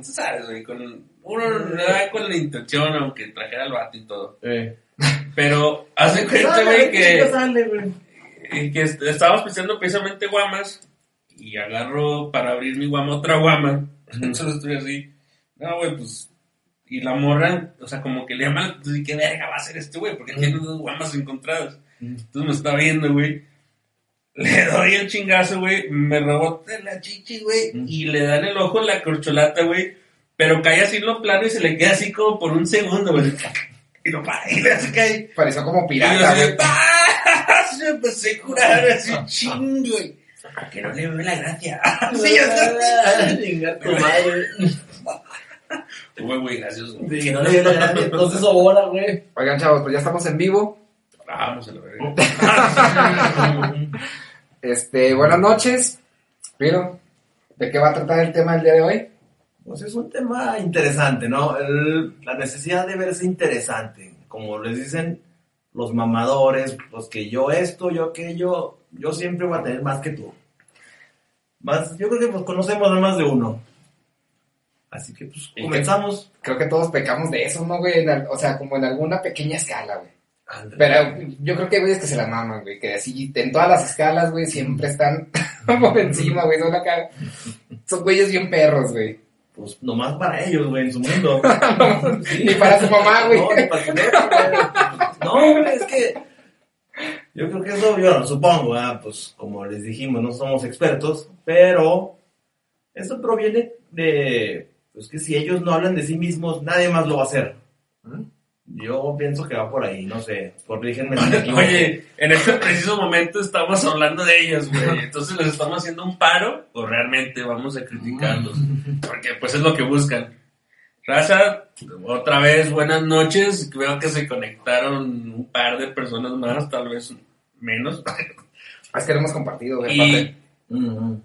¿sabes, güey? Con, uno le da con la intención, aunque trajera el vato y todo. Pero hace cuenta, güey, que, eh, que est- estábamos pensando precisamente guamas y agarro para abrir mi guama otra guama. Entonces estoy así, no, güey, pues. Y la morra, o sea, como que le llama, entonces, ¿qué verga va a hacer este güey? Porque tiene dos guamas encontradas. Entonces me está viendo, güey. Le doy el chingazo, güey. Me rebota en la chichi, güey. Y le da en el ojo la corcholata, güey. Pero cae así en lo plano y se le queda así como por un segundo, güey. Y lo para y le hace caer. Pareció como pirata, así güey. ¡pah! Se empecé a curar así chingo, güey. ¿Por qué no le veo la gracia? Sí. Güey, güey, gracioso. Que no le dio la gracia, entonces ahora, güey. Oigan, chavos, pues ya estamos en vivo. Vamos a la verga. Este, buenas noches. Pero, ¿de qué va a tratar el tema del día de hoy? Pues es un tema interesante, ¿no? El- la necesidad de verse interesante. Como les dicen los mamadores, pues que yo esto, yo aquello, yo siempre voy a tener más que tú. Más, yo creo que pues conocemos a más de uno. Así que pues ¿Y comenzamos. Creo que todos pecamos de eso, ¿no, güey? En o sea, como en alguna pequeña escala, güey. Pero yo creo que hay güeyes que se la maman, güey. Que así, en todas las escalas, güey, siempre están por encima, güey. Son acá. Son güeyes bien perros, güey. Pues nomás para ellos, güey, en su mundo. Sí. Ni para su mamá, güey. No, ni para su jefe, güey. No, güey, es que yo creo que eso, yo supongo, ah, pues como les dijimos, no somos expertos, pero eso proviene de, pues que si ellos no hablan de sí mismos, nadie más lo va a hacer. Yo pienso que va por ahí, no sé, corrígenme. Oye, en este preciso momento estamos hablando de ellos, güey. Entonces les estamos haciendo un paro o realmente vamos a criticarlos. Porque pues es lo que buscan. Raza, otra vez buenas noches. Veo que se conectaron un par de personas más, tal vez menos. Es que lo hemos compartido, güey.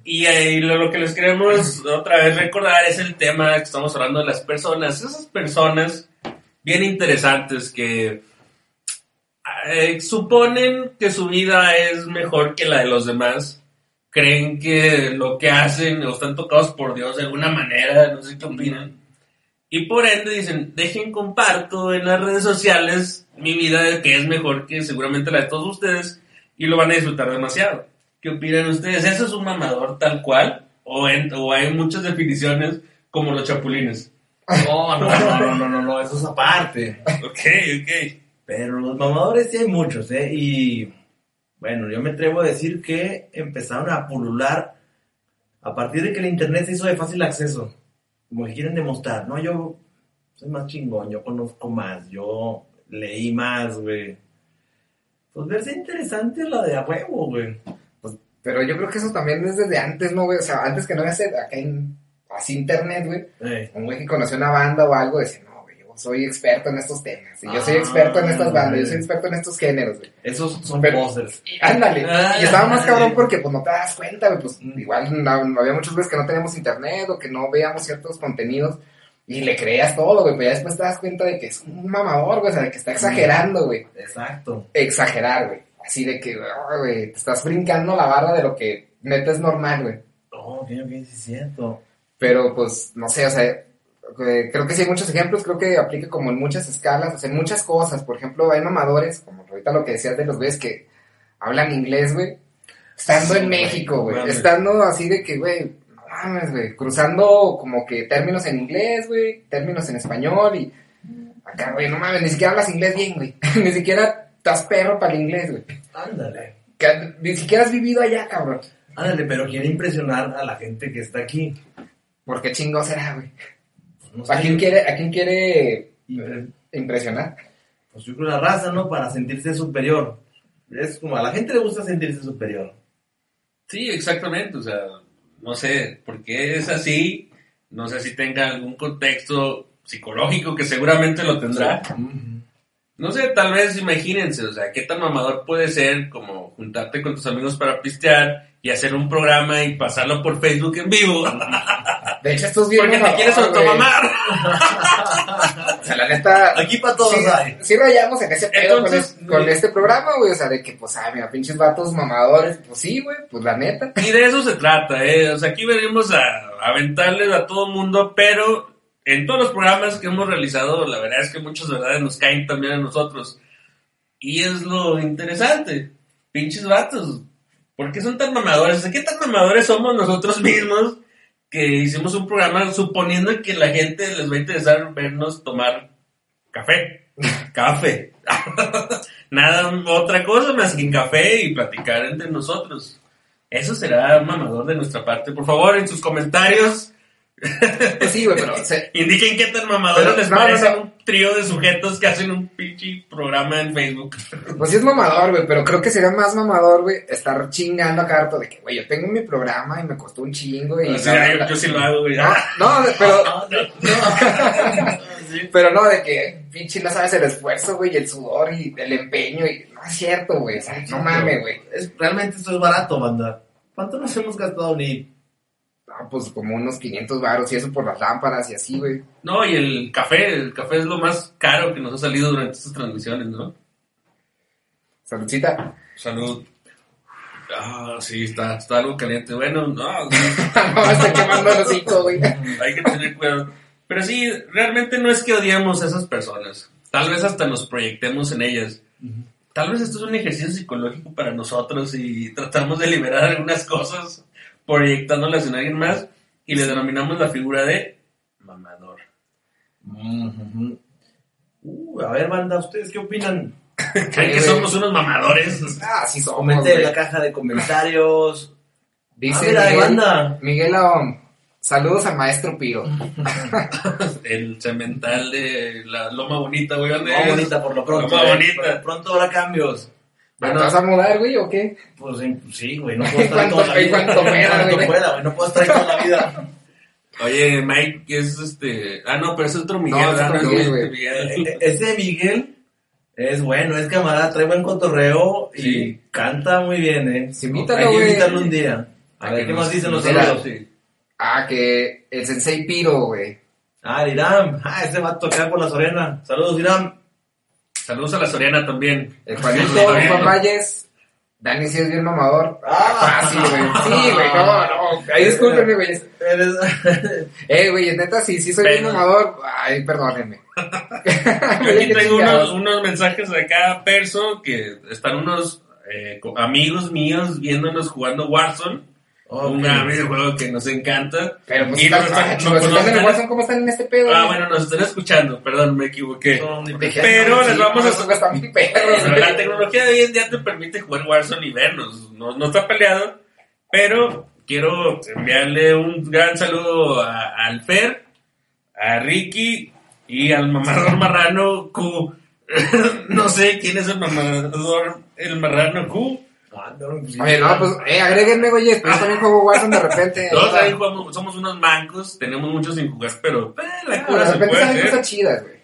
Y, y, lo, lo que les queremos otra vez recordar es el tema que estamos hablando de las personas. Esas personas bien interesantes que eh, suponen que su vida es mejor que la de los demás. Creen que lo que hacen o están tocados por Dios de alguna manera, no sé qué opinan. Y por ende dicen, dejen comparto en las redes sociales mi vida que es mejor que seguramente la de todos ustedes y lo van a disfrutar demasiado. ¿Qué opinan ustedes? ¿Eso es un mamador tal cual? ¿O, o hay muchas definiciones como los chapulines? No, no, no, no, no, no, no, eso es aparte. Ok, ok. Pero los mamadores sí hay muchos, ¿eh? Y bueno, yo me atrevo a decir que empezaron a pulular a partir de que el internet se hizo de fácil acceso. Como que quieren demostrar, no, yo soy más chingón, yo conozco más, yo leí más, güey. Pues verse interesante la de a huevo, güey. Pero yo creo que eso también es desde antes, ¿no, güey? O sea, antes que no había acá en así internet, güey. Un güey que conoció una banda o algo decía, no, güey, yo soy experto en estos temas. Y yo soy Ah, experto en estas bandas, yo soy güey. experto en estos géneros, güey. esos son Pero- posers. Y ándale. Ah, y estaba más cabrón porque pues no te das cuenta, güey. Pues Mm. igual no, no había muchas veces que no teníamos internet o que no veíamos ciertos contenidos. Y le creías todo, güey. Pero ya después te das cuenta de que es un mamador, güey. O sea, de que está exagerando, güey. Exacto. Exagerar, güey. Así de que, ah, güey, te estás brincando la barra de lo que neta es normal, güey. No, bien, bien, sí es cierto. Pero pues, no sé, o sea, eh, creo que sí hay muchos ejemplos, creo que aplica como en muchas escalas, o sea, en muchas cosas. Por ejemplo, hay mamadores, como ahorita lo que decías de los güeyes que hablan inglés, güey. Estando Sí, en güey, México, güey. mames. Estando así de que, güey, no mames, güey. Cruzando como que términos en inglés, güey. Términos en español y... Acá, güey, no mames, ni siquiera hablas inglés bien, güey. ni siquiera estás perro para el inglés, güey. Ándale. Que Ni siquiera has vivido allá, cabrón. Ándale, pero quiere impresionar a la gente que está aquí. ¿Por qué chingo será, güey? No sé, ¿A quién quiere, a quién quiere impre- impresionar? pues yo creo la raza, ¿no? Para sentirse superior. Es como a la gente le gusta sentirse superior. Sí, exactamente. O sea, no sé por qué es así. No sé si tenga algún contexto psicológico que seguramente lo tendrá. No sé, tal vez imagínense, o sea, qué tan mamador puede ser como juntarte con tus amigos para pistear y hacer un programa y pasarlo por Facebook en vivo. De hecho, estos bien Porque te quieres automamar. o sea, la neta. Aquí para todos sí, hay. Sí rayamos en ese pedo Entonces, con, es- con este programa, güey. O sea, de que, pues, ay, mira, pinches vatos mamadores. Pues sí, güey, pues la neta. Y de eso se trata, ¿eh? O sea, aquí venimos a, a aventarles a todo mundo, pero en todos los programas que hemos realizado, la verdad es que muchas verdades nos caen también a nosotros. Y es lo interesante. Pinches vatos. ¿Por qué son tan mamadores? O sea, ¿Qué tan mamadores somos nosotros mismos que hicimos un programa suponiendo que la gente les va a interesar vernos tomar café? Café. Nada otra cosa más que café y platicar entre nosotros. Eso será mamador de nuestra parte. Por favor, en sus comentarios, Pues sí, güey, pero. se- indiquen qué tan mamadores Pero, les no, no, parece no. un trío de sujetos que hacen un pinche programa en Facebook. Pues sí es mamador, güey, pero creo que sería más mamador, güey, estar chingando acá harto de que, güey, yo tengo mi programa y me costó un chingo y... O sea, yo, yo sí lo hago, güey. No, no, pero, Sí. pero no, de que pinche no sabes el esfuerzo, güey, y el sudor y el empeño y... No es cierto, güey, o sea, no mames, güey. Es, realmente esto es barato, banda. ¿Cuánto nos hemos gastado ni? No, pues como unos 500 varos y eso por las lámparas y así, güey. No, y el café, el café es lo más caro que nos ha salido durante estas transmisiones, ¿no? Saludcita. Salud. Ah, sí, está, está algo caliente. Bueno, no, no, estoy quemando el hocico, güey. hay que tener cuidado. Pero sí, realmente no es que odiemos a esas personas. Tal vez hasta nos proyectemos en ellas. Tal vez esto es un ejercicio psicológico para nosotros y tratamos de liberar algunas cosas proyectándolas en alguien más y le denominamos la figura de mamador. Uh, a ver, banda, ¿ustedes qué opinan? ¿Creen que somos unos mamadores? Ah, sí somos, Comenten en la caja de comentarios. Dice Ah, mira, Miguel, banda. Miguel Aom, saludos al maestro Piro. El cemental de la Loma Bonita, güey. ¿dónde Loma es? bonita por lo pronto. Loma eh. Bonita. Pronto habrá cambios. ¿Te vas a mudar, güey, o qué? Pues sí, güey, no puedo estar toda la en vida. cuanto pueda, En cuanto güey. pueda, güey, no puedo estar toda la vida. Oye, Mike, que es este. Ah, no, pero es otro Miguel. No, es otro ah, no, Miguel, es güey. este Miguel. E- Ese Miguel es bueno, es camarada, trae buen cotorreo y Sí. canta muy bien, eh. Sí, invítalo, Hay que invitarlo un día. A ver qué nos- más dicen los saludos. Sí. Ah, que el sensei Piro, güey. Ah, Iram. Ah, ese va a tocar por la Sorena. Saludos, Iram. Saludos a la Soriana también. El Juanito. Juan Valles. Dani sí es bien mamador. Ah. fácil, güey. Sí, güey, no, no. Ahí discúlpenme, güey. Eh, güey, neta, sí, sí soy bien mamador. Ay, perdónenme. Aquí tengo unos, unos mensajes de acá, Perso, que están unos eh, amigos míos viéndonos jugando Warzone. Un gran videojuego que nos encanta. Pero pues Y nos están- ah, chicos, nos están en el están- Warzone, ¿cómo están en este pedo? Ah, bueno, nos están escuchando, perdón, me equivoqué. Pero les vamos a- perros, Pero la tecnología de hoy en día te permite jugar Warzone y vernos. No, no está peleado, pero quiero enviarle un gran saludo a, al Fer, a Ricky y al mamador marrano Q. no sé quién es el mamador, el marrano Q. No, pues. Oye, no, pues, eh, agréguenme, güey, después también juego Warzone de repente. Todos ahí jugamos- somos unos mancos, tenemos muchos sin jugar, pero eh, la ah, cura de se repente puede salen hacer. cosas chidas, güey.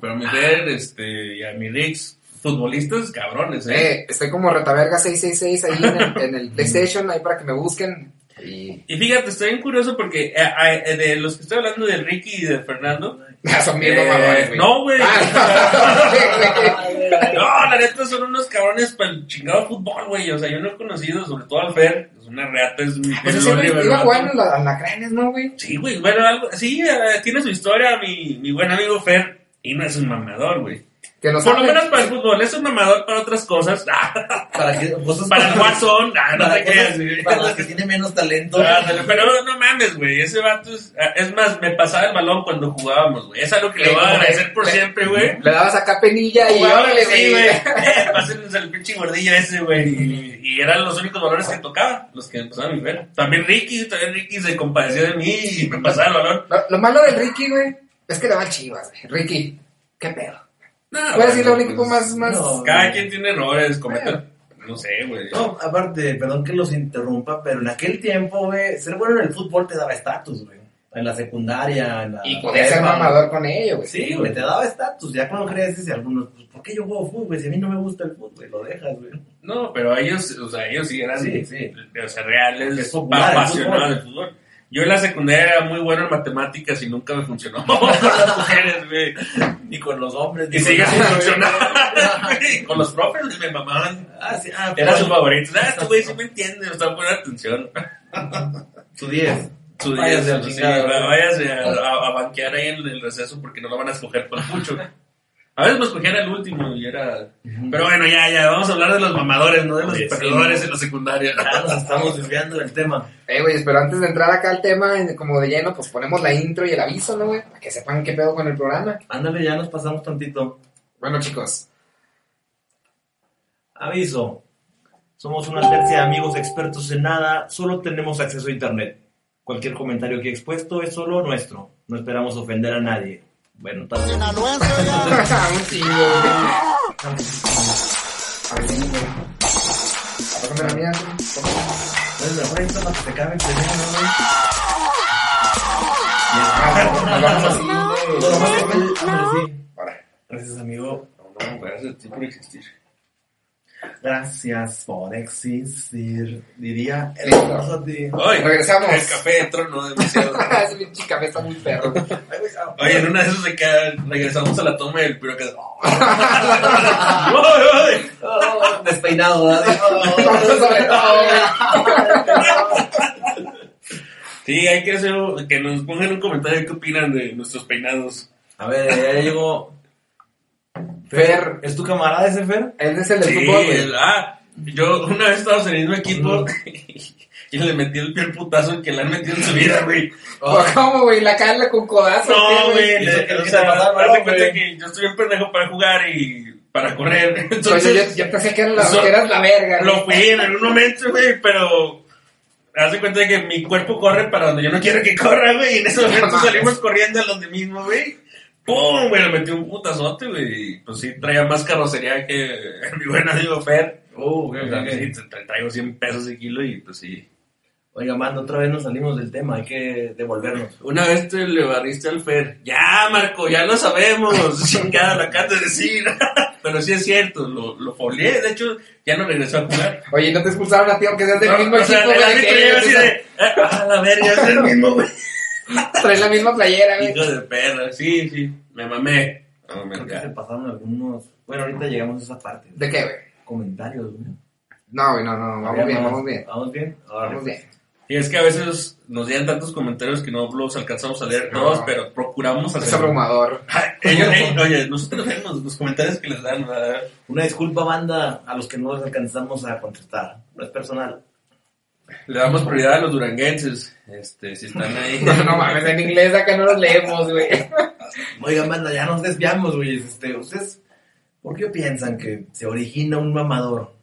Pero a mi Fer este, y a mi Rix, futbolistas cabrones, ¿eh? Eh, estoy como retaverga 666 ahí en el, en el PlayStation, ahí para que me busquen. Y Y fíjate, estoy bien curioso porque eh, eh, de los que estoy hablando de Ricky y de Fernando. Son bien eh, mamadores, güey. no, güey. Ah. No, la neta son unos cabrones para el chingado fútbol, güey. O sea, yo no he conocido, sobre todo al Fer, es una reata, es mi Pues Oliver, iba jugando a la- a la cranes, ¿no, güey? Sí, güey, bueno, algo, sí, eh, tiene su historia mi, mi buen amigo Fer. Y no es un mamador, güey. Que nos Por lo menos para el fútbol, es un mamador para otras cosas. Para, que, cosas para el ah, no para, te creas, cosas- güey. para las que tiene menos talento. Pero no mames, güey. Ese vato es. Es más, me pasaba el balón cuando jugábamos, güey. Es algo que le Eh, voy a agradecer por le- siempre, güey. Le dabas acá penilla y órale, sí, güey. güey. Pásenos el pinche gordillo ese, güey. Y, y eran los únicos valores que tocaba, los que me pasaban mi ver. También Ricky, también Ricky se compadeció de mí y me pasaba el balón. Lo, lo malo del Ricky, güey, es que le va chivas, güey. Ricky, ¿qué pedo? No, decirle a un bueno, equipo pues, más, más... no. Cada quien tiene errores, comete. No sé, güey. No, aparte, perdón que los interrumpa, pero en aquel tiempo, güey, ser bueno en el fútbol te daba estatus, güey. En la secundaria, en la... Y podía ser prepa. mamador con ello, güey. Sí, güey, te daba estatus. Ya cuando creces, y algunos, pues, ¿por qué yo juego fútbol, güey? Si a mí no me gusta el fútbol, lo dejas, güey. No, pero ellos, o sea, ellos sí eran, Sí, sí. o sea, reales, Es popular el apasionados fútbol. del fútbol. Yo en la secundaria era muy bueno en matemáticas y nunca me funcionó con las mujeres, güey. Ni con los hombres. Y sigue sin funcionar. con los profes me mamaban. Ah, sí, ah, era su favorito. Ah, este güey sí me entiende, me está poniendo atención. su 10. Su 10, sí, váyase a, a, a, banquear ahí en el receso porque no lo van a escoger por mucho. A veces me escogían el último y era. Pero bueno, ya, ya, vamos a hablar de los mamadores, no de los perdedores en la secundaria. Ya nos estamos desviando del tema. Eh, güey, pero antes de entrar acá al tema, como de lleno, pues ponemos la intro y el aviso, ¿no, güey? Para que sepan qué pedo con el programa. Ándale, ya nos pasamos tantito. Bueno, chicos. Aviso. Somos una tercia de amigos expertos en nada, solo tenemos acceso a internet. Cualquier comentario aquí expuesto es solo nuestro. No esperamos ofender a nadie. Bueno, teléfono, güey. Gracias, amigo. No, gracias a ti por existir. Gracias por existir, diría el Hoy, regresamos. El café entró no demasiado. Ese pinche café está muy perro. Oye, en una de esas de regresamos a la toma del piro que. Despeinado, ¿verdad? Sí, hay que hacer que nos pongan un comentario qué opinan de nuestros peinados. A ver, ya llegó Fer, ¿es tu camarada ese Fer? Él es el del fútbol, güey. Ah, yo una vez estaba saliendo equipo y le metí el pie al putazo que le han metido en su vida, güey. Oh. ¿Cómo, güey? ¿La carla con codazo? No, güey. O sea, me cuenta que yo estoy un pendejo para jugar y para correr. Entonces, yo, yo, pensé que, era la, que eras la verga. Lo fui en algún momento, güey, pero haz de cuenta de que mi cuerpo corre para donde yo no quiero que corra, güey. Y en ese momento salimos corriendo a donde mismo, güey. ¡Pum! Güey, le metí un putazote, güey. Pues sí, traía más carrocería que mi buen amigo Fer. Uh, güey, okay. sí, traigo 100 pesos de kilo y pues sí. Oiga, mando, otra vez nos salimos del tema, hay que devolvernos. Una vez te le barriste al Fer. Ya, Marco, ya lo sabemos. Chingada, lo acabas de decir. Pero sí es cierto, lo, lo folié. De hecho, ya no regresó a jugar. Oye, ¿no te expulsaron a ti aunque seas del no, mismo o sea, equipo? El árbitro así de, ah, la verga, es el mismo, güey. Traes la misma playera, güey. Hijo de perra, sí, sí, me mamé. No, me Creo que se pasaron algunos. Bueno, ahorita llegamos a esa parte. ¿De qué, güey? Comentarios, güey. No, güey, no, no, vamos bien, vamos bien. ¿Vamos bien? Ahora, vamos bien. Y es que a veces nos llegan tantos comentarios que no los alcanzamos a leer no. todos, pero procuramos hacer. Es abrumador. Ellos, oye, nosotros vemos los comentarios que les dan. ¿verdad? Una disculpa, banda, a los que no les alcanzamos a contestar. No es personal. Le damos prioridad a los duranguenses. Este, si están ahí. No, no mames, en inglés acá no los leemos, güey. Oigan, banda, ya nos desviamos, güey. Este, ¿Ustedes por qué piensan que se origina un mamador?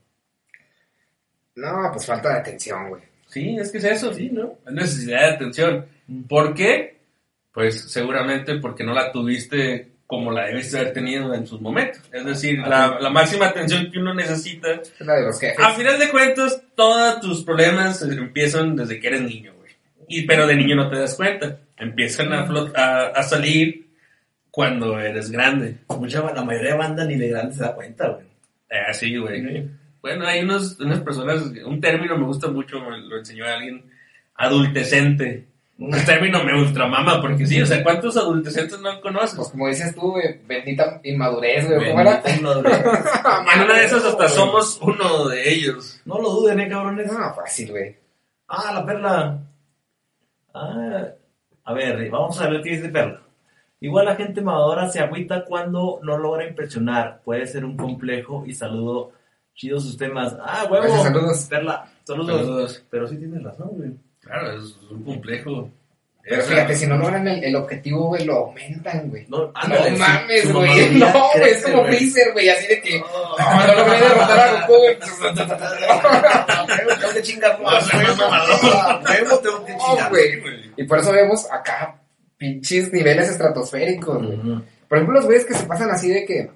No, pues falta de atención, güey. Sí, es que es eso, sí, ¿no? Es necesidad de atención. ¿Por qué? Pues seguramente porque no la tuviste como la debes haber tenido en sus momentos. Es decir, la, la, máxima atención que uno necesita. Es la de los jefes. A final de cuentas, todos tus problemas empiezan desde que eres niño, güey. Y, pero de niño no te das cuenta. Empiezan a, a, a salir cuando eres grande. Mucha, la mayoría de banda ni de grande se da cuenta, güey. Ah, sí, güey. Sí. Bueno, hay unos, unas personas, un término me gusta mucho, me lo enseñó alguien, adultecente. Un término me ultramama, porque sí, o sea, ¿cuántos adultecentes no conoces? Pues como dices tú, güey, bendita inmadurez, güey, ¿cómo era? Inmadurez. en una de esas hasta somos uno de ellos. No lo duden, eh, cabrones. No, fácil, güey. Ah, la perla. Ah, a ver, vamos a ver qué dice perla. Igual la gente mamadora se agüita cuando no logra impresionar. Puede ser un complejo y saludo chidos sus temas. Ah, huevo. Gracias, saludos. Perla, saludos. saludos. Pero sí tienes razón, güey. Claro, es un complejo. Pero fíjate, si no logran el, el objetivo, güey, lo aumentan, güey. No, no mames, güey. No, güey, es como Freezer, güey, así de que. No, no logré derrotar a Goku, güey. Tengo que chingar más. Huevo, tengo que chingar. Y por eso vemos acá pinches niveles estratosféricos, güey. Por ejemplo, los güeyes que se pasan así de que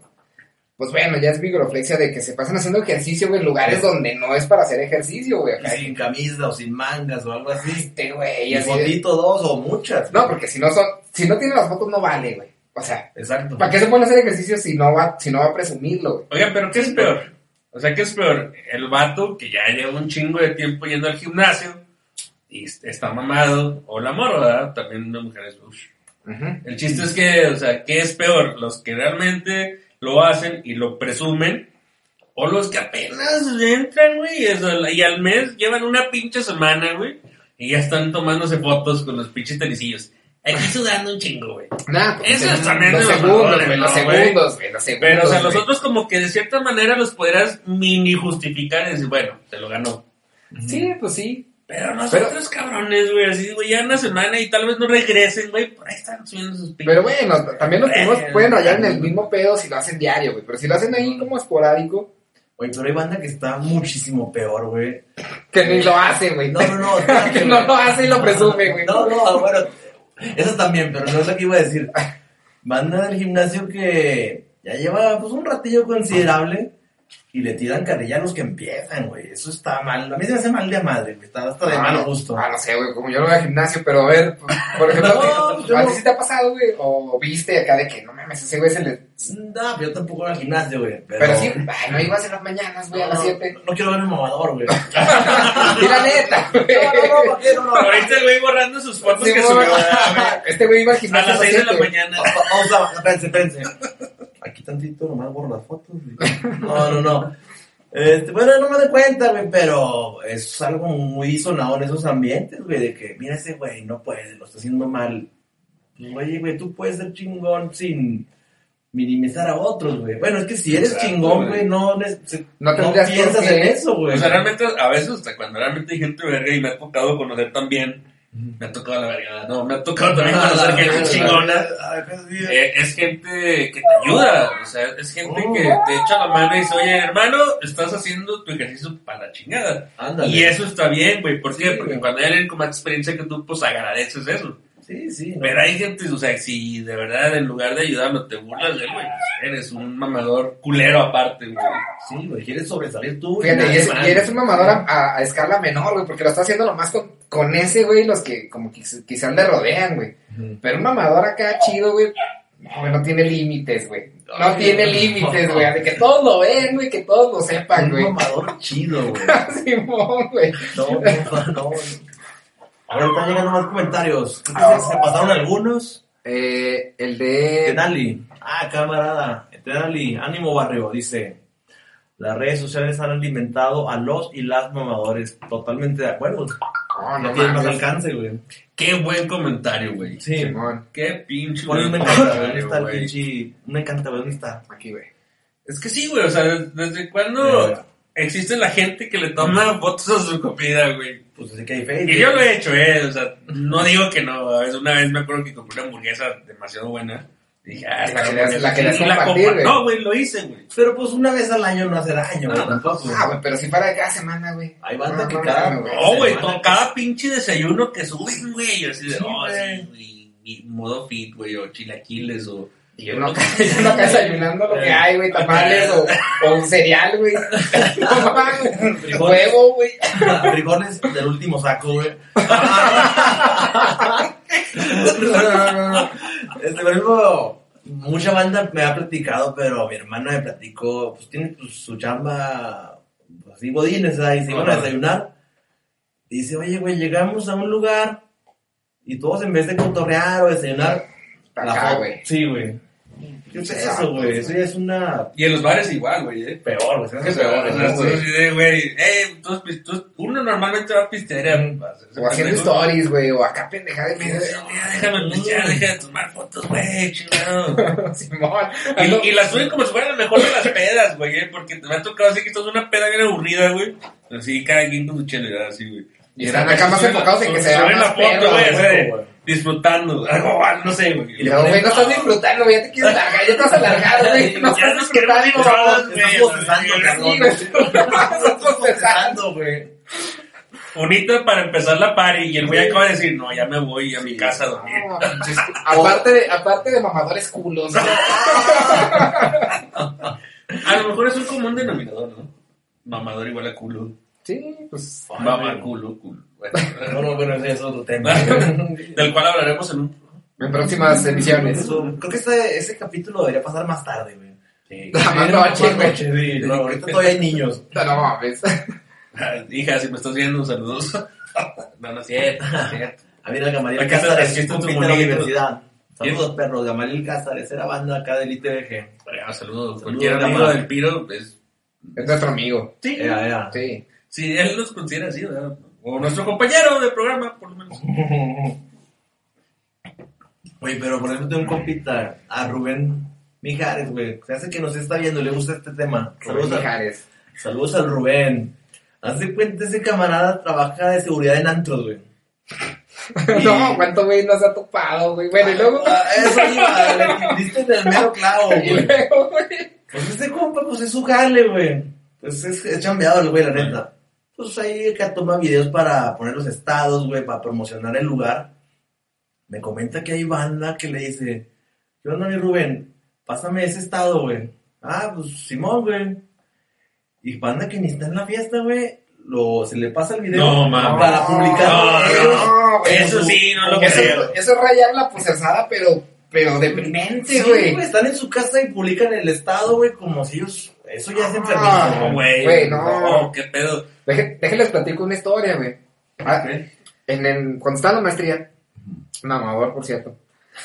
pues bueno, ya es vigoroflexia de que se pasan haciendo ejercicio, güey, en lugares donde no es para hacer ejercicio, güey. Sin camisa o sin mangas o algo así. Este, güey. Y fotito dos o muchas. No, porque si no son, si no tienen las fotos no vale, güey. O sea, exacto. ¿Para qué se pueden hacer ejercicio si no va, si no va a presumirlo, güey? Oigan, pero ¿qué es peor? O sea, ¿qué es peor? El vato que ya lleva un chingo de tiempo yendo al gimnasio y está mamado, o la morra, también de mujeres, El chiste es que, o sea, ¿qué es peor? Los que realmente lo hacen y lo presumen, o los que apenas entran, güey, y al mes llevan una pinche semana, güey, y ya están tomándose fotos con los pinches tenisillos. Aquí sudando un chingo, güey. Nah, Eso es también los segundos, güey, los segundos, güey, los segundos. Pero, o sea, los otros como que de cierta manera los podrás mini justificar y decir, bueno, se lo ganó. Sí, pues sí. Pero nosotros, cabrones, güey, así, güey, ya una semana y tal vez no regresen, güey, por ahí están subiendo sus pinches. Pero bueno, también los primos pueden rayar en el mismo pedo si lo hacen diario, güey. Pero si lo hacen ahí como esporádico. Güey, pero hay banda que está muchísimo peor, güey. Que ni lo hace, güey. No, no, no. que no lo hace y lo presume, güey. No, no, bueno, eso también, pero no es lo que iba a decir. Banda del gimnasio que ya lleva pues un ratillo considerable y le tiran carrilla a los que empiezan, güey. Eso está mal. A mí se me hace mal de madre, güey. Está hasta de ah, mal gusto. Ah, no sé, güey. Como yo no voy al gimnasio, pero a ver, por ejemplo, no, ¿a ti sí te ha pasado, güey? O viste acá de que, no mames, ese güey se le... No, yo tampoco voy al gimnasio, güey. Pero... pero sí, ay, no ibas en las mañanas, güey, a las 7. No, quiero ver el mamador, güey. y la neta, güey. No, no, no, no, Ahorita el güey borrando sus fotos que subió. Este güey iba al gimnasio a las 6 de la mañana. Vamos a, espérense, espérense aquí tantito nomás borro las fotos. No, no, no. Este, bueno, no me doy cuenta, güey, pero es algo muy sonado en esos ambientes, güey, de que, mira ese güey, no puede, lo está haciendo mal. Oye, güey, tú puedes ser chingón sin minimizar a otros, güey. Bueno, es que si eres chingón, güey, no, no, no piensas en eso, güey. O sea, realmente, a veces, hasta cuando realmente hay gente verga y me ha tocado conocer también me ha tocado la verga, no, me ha tocado también conocer gente chingona. Eh, es gente que te ayuda, o sea, es gente que te echa la mano y dice, oye, hermano, estás haciendo tu ejercicio para la chingada. Y eso está bien, güey, ¿por qué? Porque cuando hay alguien con más experiencia que tú, pues agradeces eso. Sí, sí. Pero hay gente, o sea, si de verdad en lugar de ayudarlo te burlas de él, güey, eres un mamador culero aparte, güey. Sí, güey, quieres sobresalir tú. Fíjate, y, eres un mamador a, escala menor, güey, porque lo está haciendo lo más con, con ese, güey, los que como quizás le rodean, güey. Pero un mamador acá chido, güey, no, no tiene límites, güey. No tiene límites, güey. De que todos lo ven, güey, que todos lo sepan, güey. Un mamador chido, güey. Simón, güey. No, no, no. Ahora están llegando más comentarios. Ah, ¿Se pasaron algunos? Eh, el de... Tenali. Ah, camarada. Tenali. Ánimo barrio. Dice... Las redes sociales han alimentado a los y las mamadores. Totalmente de acuerdo. No, no tiene más alcance, güey. Qué buen comentario, güey. Sí. Qué pinche buen comentario. ¿Dónde está el pinche... Me encanta, güey. ¿Dónde está? Aquí, güey. Es que sí, güey. O sea, ¿desde cuándo existe la gente que le toma fotos a su comida, güey? pues así que hay fe. Y yo lo he hecho, ¿eh? O sea, no digo que no. A veces, una vez me acuerdo que compré una hamburguesa demasiado buena. dije, ah, la que, la que la güey. No, güey, lo hice, güey. Pero pues una vez al año no hace daño, güey. tampoco. Ah, güey, pero si para cada semana, güey. Hay banda que cada. No, güey, cada pinche desayuno que suben, güey. Así de, oh, sí, modo fit, güey, o chilaquiles, o y yo no, acá desayunando lo que hay, güey, tamales o, o un cereal, güey. No mames, huevo, güey. Frijoles del último saco, güey. no, no, no, Este, por ejemplo, mucha banda me ha platicado, pero mi hermana me platicó, pues tiene pues, su chamba, pues, así bodines, ahí se iban a desayunar. Y dice, oye, güey, llegamos a un lugar y todos en vez de cotorrear o desayunar, Acá, güey. Sí, güey. ¿Qué es eso, güey? Eso ya es una... Y en los bares igual, güey, ¿eh? Peor, güey. Es peor. Es güey, eh, uno normalmente va a pistear. O haciendo stories, güey, o acá pendejada de medio. Déjame pistear, deja de tomar fotos, güey, chingado. Simón. Y, y las suben como si fueran la mejor de las pedas, güey, ¿eh? Porque me ha tocado así que esto es una peda bien aburrida, güey. Así, cada quien con su chelera, así, güey. Y están acá más enfocados en que se vean la foto, güey, disfrutando. Algo, no sé, güey. No, güey, no estás disfrutando, güey. Ya te quieres largar, ya te vas a largar, güey. No estás disfrutando, güey. Estás procesando, güey. Bonito para empezar la party y el güey acaba de decir, no, ya me voy a mi casa a dormir. aparte, de, aparte de mamadores culos. a lo mejor es un común denominador, ¿no? Mamador igual a culo. Sí, pues. Mamá, culo, culo. Bueno, no, bueno, ese es otro tema. Del cual hablaremos en un. En próximas emisiones. Creo que este, ese capítulo debería pasar más tarde, güey. Sí. La noche, güey. No, ahorita todavía hay niños. No mames. Hija, si me estás viendo, saludos. no, no es cierto, no es cierto. A mí era Gamaliel Cázares, de la universidad. Saludos, perros. Gamaliel Cázares era banda acá del ITBG. Saludos. Cualquier amigo del Piro es... Es nuestro amigo. Sí. Era, era. Sí. Sí, él nos considera así, ¿verdad? O nuestro compañero de programa, por lo menos. Güey, pero por ejemplo tengo un compita, a Rubén Mijares, güey. Se hace que nos está viendo, le gusta este tema. Rubén Saludos, a- Mijares. saludos al Rubén. Hace cuenta, ese camarada trabaja de seguridad en antros, güey. No, ¿cuánto güey nos ha topado, güey? Bueno, y luego... Ah, Eso iba, le diste en el mero clavo, Y güey. Pues ese compa, pues es su jale, güey. Pues es, es chambeado el güey, la neta. Pues ahí que toma videos para poner los estados, güey, para promocionar el lugar. Me comenta que hay banda que le dice, ¿qué onda, mi Rubén? Pásame ese estado, güey. Ah, pues Simón, güey. Y banda que ni está en la fiesta, güey, lo, se le pasa el video No, para publicarlo. No. No. Eso sí, no lo Eso, creo. eso es rayar la posesada, pero, pero deprimente, Sí, güey. güey, están en su casa y publican el estado, güey, como si ellos... Eso ya es Ah, enfermizo, No, güey. Güey, no. No, qué pedo. Deje- déjenles platico una historia, güey. Ah, en, en- cuando estaba en la maestría, un amador, por cierto,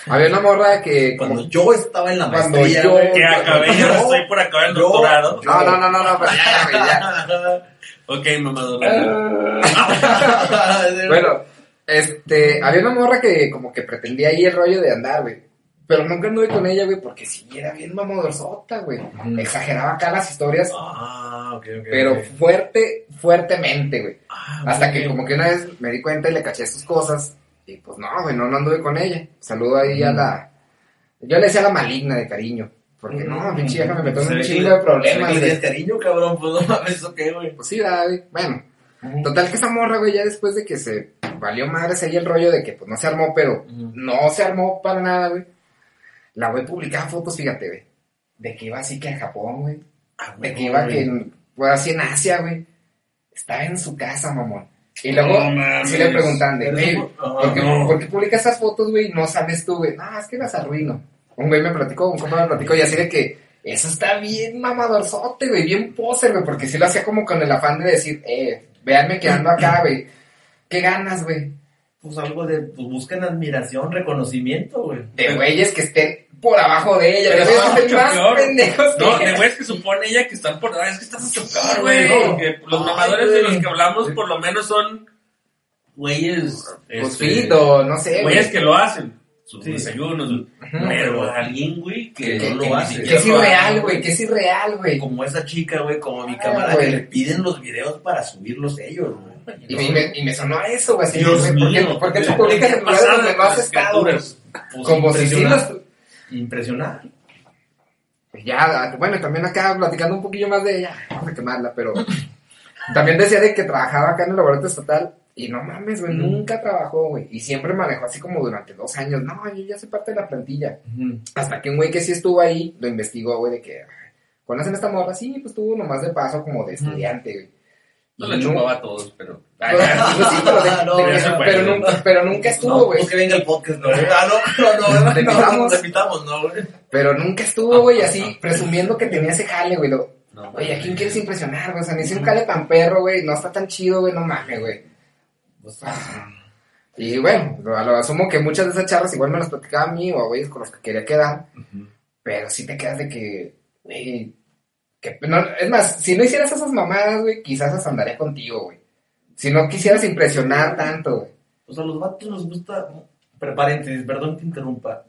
había una morra que... como- Cuando yo estaba en la Cuando maestría, yo- güey, Que acabé, yo yo- estoy por acabar el yo- doctorado. No, no, no, no, no, pero ya. Ok, mamador. Bueno, este, había una morra que como que pretendía ahí el rollo de andar, güey. Pero nunca anduve con ella, güey, porque sí era bien mamadorzota, güey. Ujú. Exageraba acá las historias, Ah, ok, ok. pero ok. fuerte, fuertemente, güey. Ah, Hasta ok. que como que una vez me di cuenta y le caché sus cosas. Y pues no, güey, no, no anduve con ella. Saludo ahí a la... Yo le decía la maligna de cariño. Porque no, pinche vieja me metió en un chingo de problemas, güey. tienes cariño, cabrón, pues no mames, ¿eso qué, güey? Pues sí, ¿verdad, güey. Bueno, total que esa morra, güey, ya después de que se valió madres ahí el rollo de que pues no se armó, pero no se armó para nada, güey. La güey publicaba fotos, fíjate, güey. De que iba así que a Japón, güey. Ah, De que iba que en, pues, así en Asia, güey. Estaba en su casa, mamón. Y luego No sí le preguntan de, güey, ah, ¿por qué, no. por qué publicas esas fotos, güey? No sales tú, güey. No, es que las arruino. Un güey me platicó, un compa me platicó y así de que eso está bien mamadorzote, güey, bien poser, güey, porque sí lo hacía como con el afán de decir, eh, véanme que ando acá, güey. ¿Qué ganas, güey? Pues algo de, pues buscan admiración, reconocimiento, güey. De güeyes que estén por abajo de ella, de Pero es mucho más peor. pendejos que No, de güeyes que supone ella que están por. Es que estás mucho peor, güey. Porque los mamadores de los que hablamos, por lo menos son güeyes. Pues este, no sé, Güeyes güey. que lo hacen. Sus Sí. desayunos. Pero alguien, güey, que, Que, no que- lo hace. que es irreal, güey, que es irreal, güey. Como esa chica, güey, como mi Ah, camarada, que le piden los videos para subirlos ellos, güey. Y, me- y me, y me sonó a eso, güey. Dios güey, ¿por qué, mío. ¿Por qué ¿Qué publicas en lugares pasada donde no con has las estado, güey? criaturas? Pues Como si sí los... Impresionar. Pues ya, bueno, también acá platicando un poquillo más de ella, vamos a quemarla, pero también decía de que trabajaba acá en el laboratorio estatal y no mames, güey, Mm. nunca trabajó, güey, y siempre manejó así como durante dos años, no, yo ya soy parte de la plantilla, hasta que un güey que sí estuvo ahí lo investigó, güey, de que, ¿conocen esta morra? Sí, pues estuvo nomás de paso como de estudiante, güey. No Y le chupaba a todos, pero. Ay, ya. sí, pero, de- No, de nunca, pero nunca estuvo, No, güey. pues que venga el podcast, ¿no? Ah, no, no, no, no, Repitamos. no, repitamos, no, güey. Pero nunca estuvo, güey, así, presumiendo que tenía ese jale, güey. No, Oye, ¿a quién quieres impresionar, güey? O sea, ni si un jale tan perro, güey, no está tan chido, güey, no mames, güey. Pues, Y bueno, lo, lo asumo que muchas de esas charlas igual me las platicaba a mí o a güeyes con los que quería quedar, pero sí te quedas de que, güey, que, no, es más, si no hicieras esas mamadas, güey, quizás hasta andaría contigo, güey. Si no quisieras impresionar tanto, güey. Pues a los vatos nos gusta, pero paréntesis, perdón que interrumpa.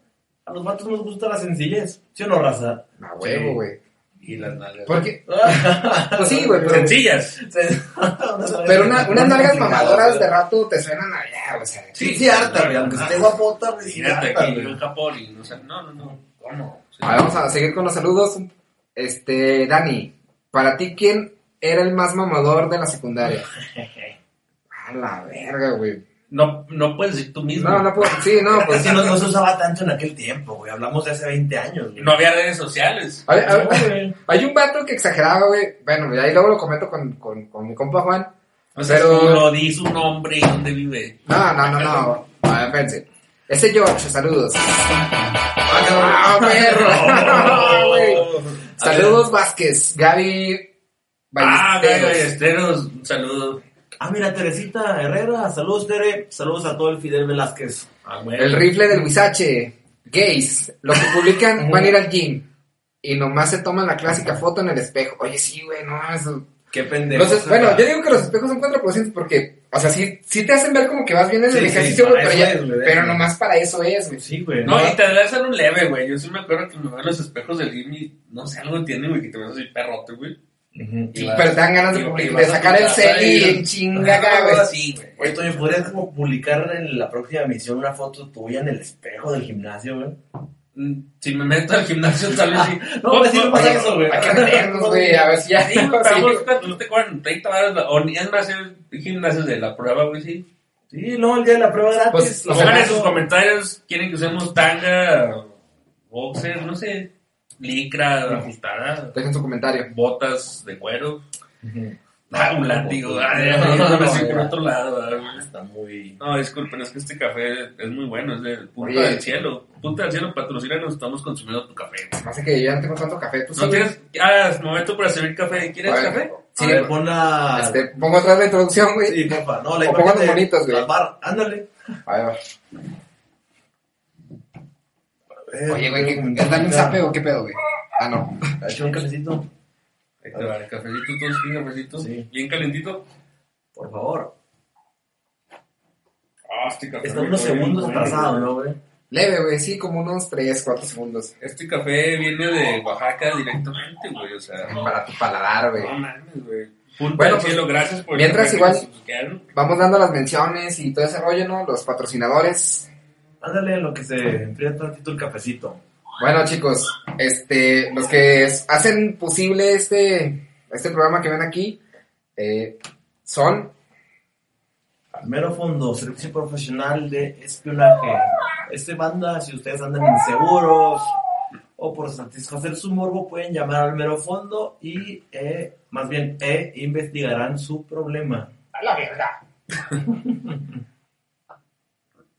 A los vatos nos gusta la sencillez, ¿sí o no, raza? A huevo, Sí. güey. Y las nalgas. Porque, pues sí, güey, pero, Sencillas. pero una- unas nalgas mamadoras de rato te suenan a ya, o sea. Sí, sí, harta, güey, aunque esté guapota, güey, Fíjate aquí en Japón y no sé, no, no, no. ¿Cómo? Sí. A ver, vamos a seguir con los saludos. Este, Dani, para ti, ¿quién era el más mamador de la secundaria? A la verga, güey. No, no puedes decir tú mismo. No, no puedo. Sí, no, Pues sí, no, no se usaba tanto en aquel tiempo, güey. Hablamos de hace 20 años, güey. No había redes sociales. Hay, hay- No, güey. hay un vato que exageraba, güey. Bueno, y ahí luego lo comento con, con, con mi compa Juan. O sea, Pero- tú lo di su nombre y dónde vive. No, no, no, no. A ver, espérense. Ese George, saludos. Ah, ¡Ah, perro! Oh. Saludos, Vázquez. Gaby Ah. Gaby Ballesteros, un saludo. Ah, mira, Teresita Herrera, saludos Tere, saludos a todo el Fidel Velázquez. Ah, el rifle del Huizache, gays, lo que publican van a ir al gym y nomás se toman la clásica foto en el espejo. Oye, sí, güey, no, eso... Qué pendejo. bueno, yo digo que los espejos son contraproducentes porque, o sea, sí, sí te hacen ver como que vas bien en el ejercicio, güey, pero, pero nomás para eso es, güey. Sí, güey. No, y te hacen un leve, güey. Yo sí me acuerdo que me veo los espejos del gym y no sé, algo tiene, güey, que te ves así perrote, güey. Y, pero te dan ganas de, de sacar el cel y en chinga, güey. Sí, güey. Oye, Toño, ¿podrías como publicar en la próxima emisión una foto tuya en el espejo del gimnasio, güey? Mm, si me meto al gimnasio, tal vez sí. no, pues sí, no pasa eso, güey. Hay que güey, a ver si ya. Sí, pero no te cobran 30 baros, o ni es más el gimnasio de la prueba, güey, sí. Sí, no, el día de la prueba gratis. Pues, pongan en sus comentarios, quieren que usemos tanga, boxer, no sé, licra ajustada. Dejen su comentario. Botas de cuero. Ah, un látigo. no, me por otro lado. Está muy. No, disculpen, es que este café es muy bueno, es de punta del cielo. Punta del cielo, patrocínanos, estamos consumiendo tu café. Pasa que yo ya no tengo tanto café. ¿Tú no tienes. Ah, es momento para servir café. ¿Quieres café? Sí, ver, pon la. Este, pongo otra vez la introducción, güey. Sí, papá. No, la O pongo los bonitos, güey. Ándale. Ahí Oye, güey, ¿es darle un zape o qué pedo, güey? Ah, no. ¿Ha hecho un cafecito? Ahí te va el cafecito, todos un cafecito. Sí. Bien calentito. Por favor. Ah, este café. Está unos segundos atrasado, ¿no, güey? Leve, güey, sí, como unos 3, 4 segundos. Este café viene de Oaxaca directamente, güey, o sea. Para tu paladar, güey. No mames, güey. bueno, pues, cielo, gracias por Mientras igual vamos dando las menciones y todo ese rollo, ¿no? Los patrocinadores. Ándale lo que se enfría tantito el cafecito. Bueno, chicos, este, los que hacen posible este, este programa que ven aquí eh, son Mero Fondo, Servicio Profesional de Espionaje. Este banda, si ustedes andan inseguros o por satisfacer su morbo, pueden llamar al Mero Fondo y, eh, más bien, eh, investigarán su problema. A la verdad.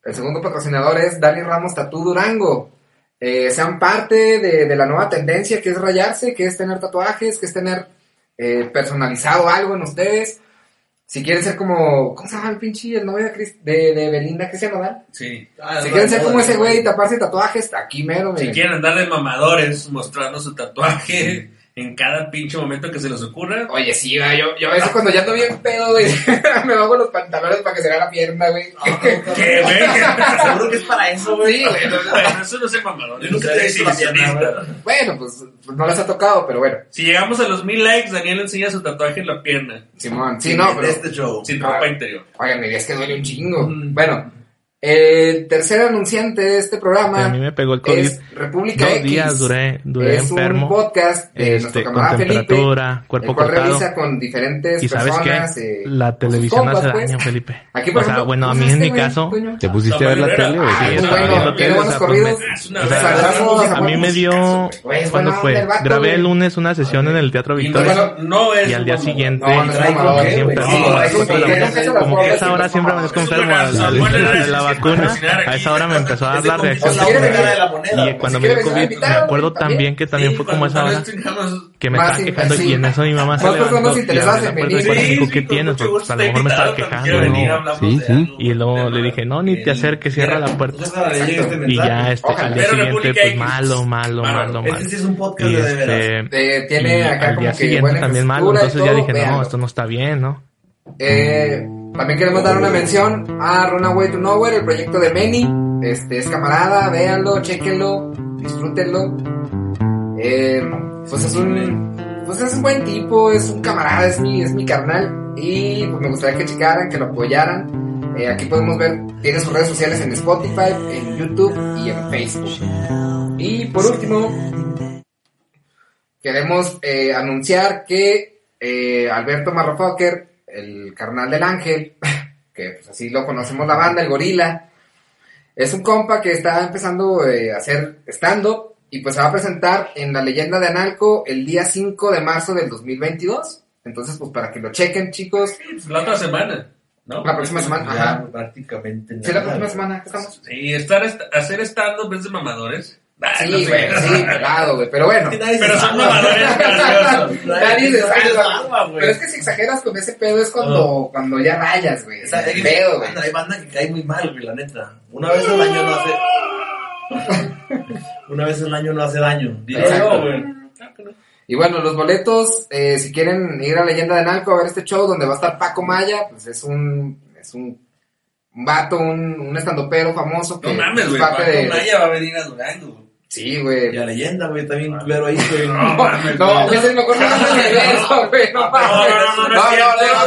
El segundo patrocinador es Dani Ramos Tatú Durango eh, sean parte de, la nueva tendencia que es rayarse, que es tener tatuajes, que es tener eh, personalizado algo en ustedes. Si quieren ser como, ¿cómo se llama el pinche el novio de, de, Belinda, Cristian Nodal? Sí. Ah, si quieren ser como ese güey y taparse tatuajes, aquí mero. Si quieren andarle mamadores mostrando su tatuaje en cada pinche momento que se les ocurra. Oye, sí, güey, yo, yo a veces cuando ya ando bien pedo, güey, me bajo los pantalones para que se vea la pierna, güey. ¿Qué, güey? Seguro que es para eso, güey. Sí, güey. No, eso no sé mamador. Yo nunca te he visto la pierna, Bueno, pues, no les ha tocado, pero bueno. Si llegamos a los mil likes, Daniel enseña su tatuaje en la pierna. Simón, sí, no, pero... Este show. Sin ropa interior. Oigan, me es que duele un chingo. Bueno, el tercer anunciante de este programa. a mí me pegó el COVID. Es República Dos días duré, duré es enfermo. un podcast de este, nuestro camarada con temperatura, Felipe, cuerpo el cual cortado. revisa con diferentes y sabes personas. qué? Eh, la televisión compas, hace pues. daño, Felipe. Aquí, por o sea, ejemplo, bueno, a ¿cómo mí en mi este güey, caso, coño? te pusiste a ver la tele, güey. Sí, muy estaba bueno, viendo tiene tele, o buenos sea, pues, corridos. me- Es una O sea, Saludamos a mí me dio, Güey, es ¿cuándo buena fue? onda el vato, Grabé güey. el lunes una sesión en el Teatro Victoria. bueno, no es Y al día siguiente, No, no es mamador, como siempre, Sí, como que como a esa hora siempre me desconfirmo al- vacuna. A esa hora me empezó a dar la reacción. Y cuando Si me dio COVID, me acuerdo también. también que también Sí, fue como esa hora que me estaba quejando y en eso mi mamá se levantó y la puerta y dijo, ¿qué tienes? Porque pues, a lo mejor me estaba quejando. Y luego le dije, no, ni te acerques, cierra la puerta. Llegue este Y ya este, al día siguiente, pues malo, malo, malo, malo. Y este, Eh, tiene y acá al día siguiente también malo. Entonces ya dije, no, esto no está bien, ¿no? Eh, también queremos dar una mención a Runaway to Nowhere, el proyecto de Meni. Este es camarada, véanlo, chequenlo, disfrútenlo. Eh, pues es un, pues es un buen tipo, es un camarada, es mi, es mi carnal. Y pues me gustaría que checaran, que lo apoyaran. Eh, aquí podemos ver, tiene sus redes sociales en Spotify, en YouTube y en Facebook. Y por último, queremos anunciar que Alberto Marrofocker, el carnal del ángel, que pues así lo conocemos la banda, el gorila, es un compa que está empezando eh, a hacer stand-up y pues se va a presentar en la leyenda de Analco el día 5 de marzo del 2022. Entonces, pues para que lo chequen, chicos. Pues, La otra semana, ¿no? La próxima semana, Ya ajá. prácticamente Sí, la nada. próxima semana, ¿qué estamos? Sí, estar, est- hacer stand-up es de mamadores. Ah, Sí, no sé. güey, sí, pelado, güey. Pero bueno. Pero son mamadores graciosos. Nadie salva. Pero es que si exageras con ese pedo es cuando, cuando ya rayas, güey. O sea, pedo, güey. hay banda que cae muy mal, güey, la neta. Una vez al año no hace. Una vez al año no hace daño. Exacto. güey. Y bueno, los boletos, eh, si quieren ir a Leyenda de Nalco a ver este show donde va a estar Paco Maya, pues es un, es un, un vato, un, un estandopero famoso que No mames, es güey. parte Paco de- Maya va a venir a Durango. Sí, güey. Y a leyenda, güey, está bien culero ahí, güey. No No, güey. es el mejor nombre del universo, güey. No, No, no, no, no, no,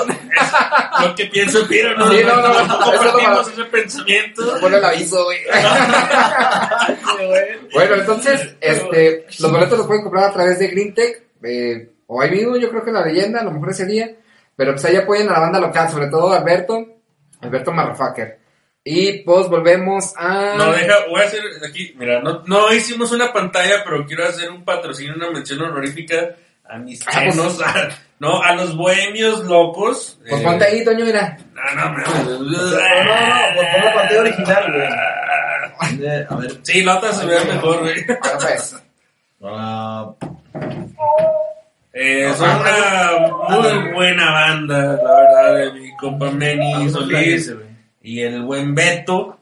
no. Lo que pienso, pero no, Sí, no, no, no, no compartimos no. ese pensamiento. Ponle el aviso, güey. Bueno, entonces, este, los boletos los pueden comprar a través de GreenTech, eh, o ahí mismo, yo creo que en la leyenda, a lo mejor ese día, pero pues ahí apoyen a la banda local, sobre todo a Alberto, Alberto Marrafacker. Y pues volvemos a... No, deja, voy a hacer aquí, mira, no, no hicimos una pantalla, pero quiero hacer un patrocinio, una mención honorífica a mis Ah, pues- chenos, a- no, a los bohemios locos. Pues eh, ponte ahí, Toño, mira. No, no, no. No, no, no, pues pon la pantalla original, güey. Eh, A ver. Sí, la otra se ve mejor, güey. Bueno, pues. Ah, Eh, son una muy buena banda, la verdad, de mi compa Meni Solís y el buen Beto.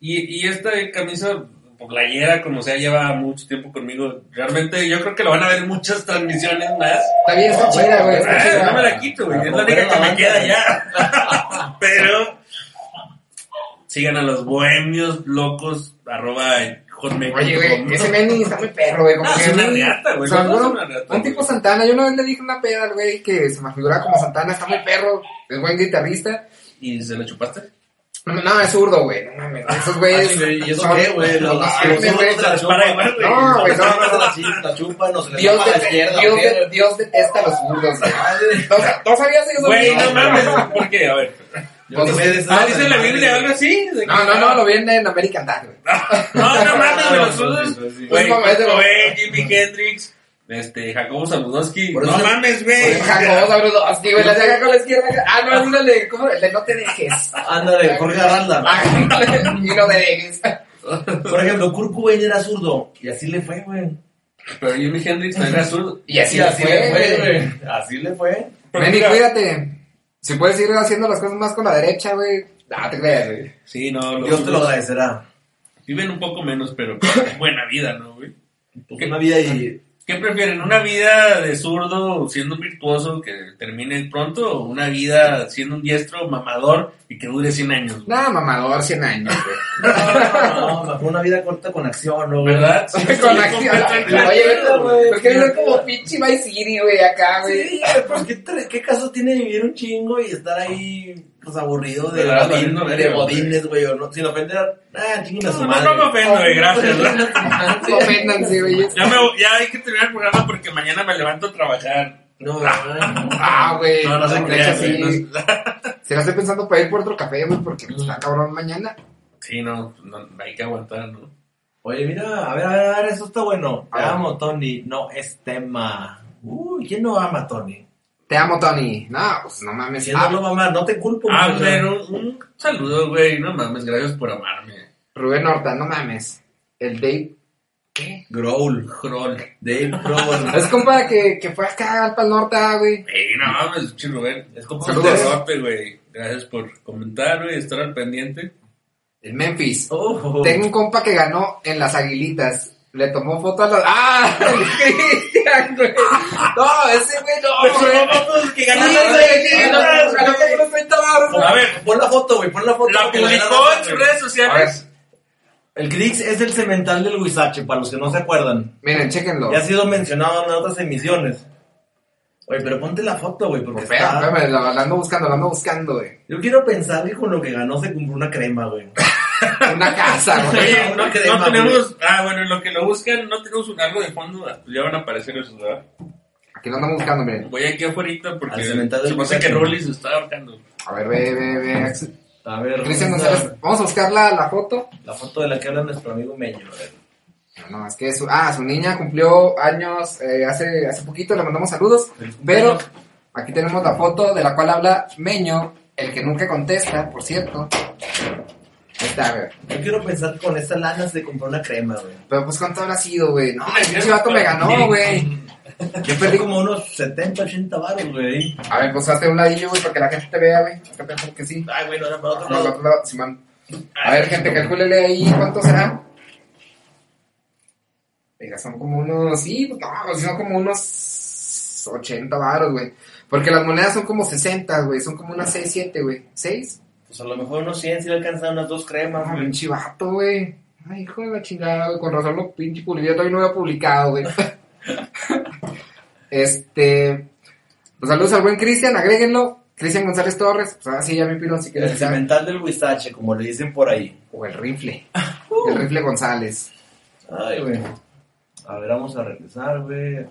Y, y esta camisa, por playera, como sea, lleva mucho tiempo conmigo. Realmente yo creo que lo van a ver en muchas transmisiones más. Está bien, está chida, güey. No me la quito, güey. Es la única que me queda ya. Pero sigan a los bohemios locos, arroba. Oye, güey, ese Manny está muy perro, güey. Como Ah, que es una a mí- riata, güey, o sea, riata, un güey. tipo Santana. Yo una vez le dije una peda al güey que se me figuraba como Santana. Está muy perro. Es buen guitarrista. ¿Y se lo chupaste? No, no, es zurdo, güey. No mames. Esos güeyes. Ah, ¿Y eso qué, güey? No, güey. la. No, la- la chupan, no se les Dios, la izquierda. Dios, detesta a los zurdos, güey. ¿No, ¿No sabías eso? Güey, no mames. ¿Por qué? A ver. Eso. Ah, dice la Biblia algo así. No, no, no, lo vienen en American Dad, güey. No, no mames, los zurdos. Güey, Pues, Jimi Hendrix, este, Jacobo Saludowski. Por No eso- mames, güey. Jacobo Zabrudowski, güey. La de acá con la izquierda. Ah, no, es el de, ¿cómo? El de no te dejes. Ándale, Jorge Aranda. Ah, y no te dejes. Por ejemplo, Kurt Cobain era zurdo. Y así le fue, güey. Pero Jimi Hendrix también era zurdo. Y así, Y así le fue, güey. Así le fue. Pero Ven y mira- cuídate. Si puedes ir haciendo las cosas más con la derecha, güey. Ah, te creas, güey. Sí, no, los Dios te lo agradecerá. Viven un poco menos, pero buena vida, ¿no, güey? Una vida y. ¿Qué prefieren? ¿Una vida de zurdo siendo un virtuoso que termine pronto o una vida siendo un diestro mamador y que dure 100 años? güey? Nada, mamador, 100 años, güey. No, mejor una vida corta con acción, ¿no, güey? ¿Verdad? Sí, estoy Con acción. completamente de Oye. ¿Por qué no es como pinche Vice City, güey, acá, güey? Sí, ¿qué, tra- ¿qué caso tiene vivir un chingo y estar ahí, pues aburrido de, Valiendo de verga, godines, güey, o no, sin ofender ah, chinguen a su No, madre. no me ofendo, güey, gracias. No oféndanse, güey. Ya, me, ya hay que terminar el programa porque mañana me levanto a trabajar. No, Ah, güey. No, no se güey. no- Se la estoy pensando para ir por otro café, güey, porque pues, está cabrón mañana. Sí, no, no, hay que aguantar, ¿no? Oye, mira, a ver, a ver, a ver, eso está bueno. Te amo, Tony, no es tema. Uy, ¿quién no ama a Tony? Te amo, Tony. No, pues no mames. ¿Quién Ah, ama? No te culpo. Ah, muchacho. pero un saludo, güey. No mames, gracias por amarme. Rubén Horta, no mames. El Dave. ¿Qué? Growl, Kroll. Dave Growl. Es compa que, que fue acá al Pal Norte, güey. Ey, no mames, pinche Rubén. Es un Saludos. derrote, güey. Gracias por comentar, güey, estar al pendiente. El Memphis. Oh. Tengo un compa que ganó en las aguilitas. Le tomó foto a las. ¡Ah! El Cristian, güey. No, ese güey no. güey. que Sí, güey, sí, ganó- ganó como unos 30 baros, A ver, Pon la foto, güey, pon la foto. la la publicó en sus redes sociales. El Grix es el cemental del Huizache, para los que no se acuerdan. miren, chéquenlo. Ya ha sido mencionado en otras emisiones. Oye, pero ponte la foto, güey, porque está... espérame, lo, lo ando buscando, lo ando buscando, güey. Yo quiero pensar que con lo que ganó se compró una crema, güey. Una casa, güey. Oye, no, no tenemos. Ah, bueno, en lo que lo buscan, no tenemos un algo de fondo. pues ya van a aparecer esos, ¿verdad? Aquí lo andamos buscando, miren. Voy aquí afuera porque se del que. Rolly se está ahorcando. A ver, ve, ve, ve. Axel. A ver, Cristian ¿dónde González. está Vamos a buscar la, la foto. La foto de la que habla nuestro amigo Meño, ver. No, es que su, ah, su niña cumplió años eh, hace, hace poquito, le mandamos saludos. Pero aquí tenemos la foto de la cual habla Meño, el que nunca contesta, por cierto. Está, güey. Yo quiero pensar con esta lana se compró una crema, güey. Pero pues cuánto habrá sido, güey. No, el pinche vato me ganó, güey. Yo perdí como unos 70, 80 baros, güey. A ver, pues hazte un ladillo, güey, para que la gente te vea, güey. Acá pensando que sí. Ay, güey, no era para otro No, lado. otro lado, Simón. A ver, gente, calcúlele ahí cuánto será. Venga, son como unos. Sí, pues no, pues son como unos 80 baros, güey. Porque las monedas son como 60, güey. Son como unas 6, 7, güey. ¿6? Pues a lo mejor unos 100 si le alcanzan unas dos cremas, Ah, pinche vato, güey. Ay, hijo de la chingada, güey. Con razón lo pinche publicado. Todavía no había publicado, güey. este. Pues saludos al buen Cristian, agréguenlo. Cristian González Torres. Pues ahora sí, ya me pidieron si quieres El cimental del Huizache, como le dicen por ahí. O el rifle. El rifle González. Ay, güey. A ver, vamos a regresar, güey.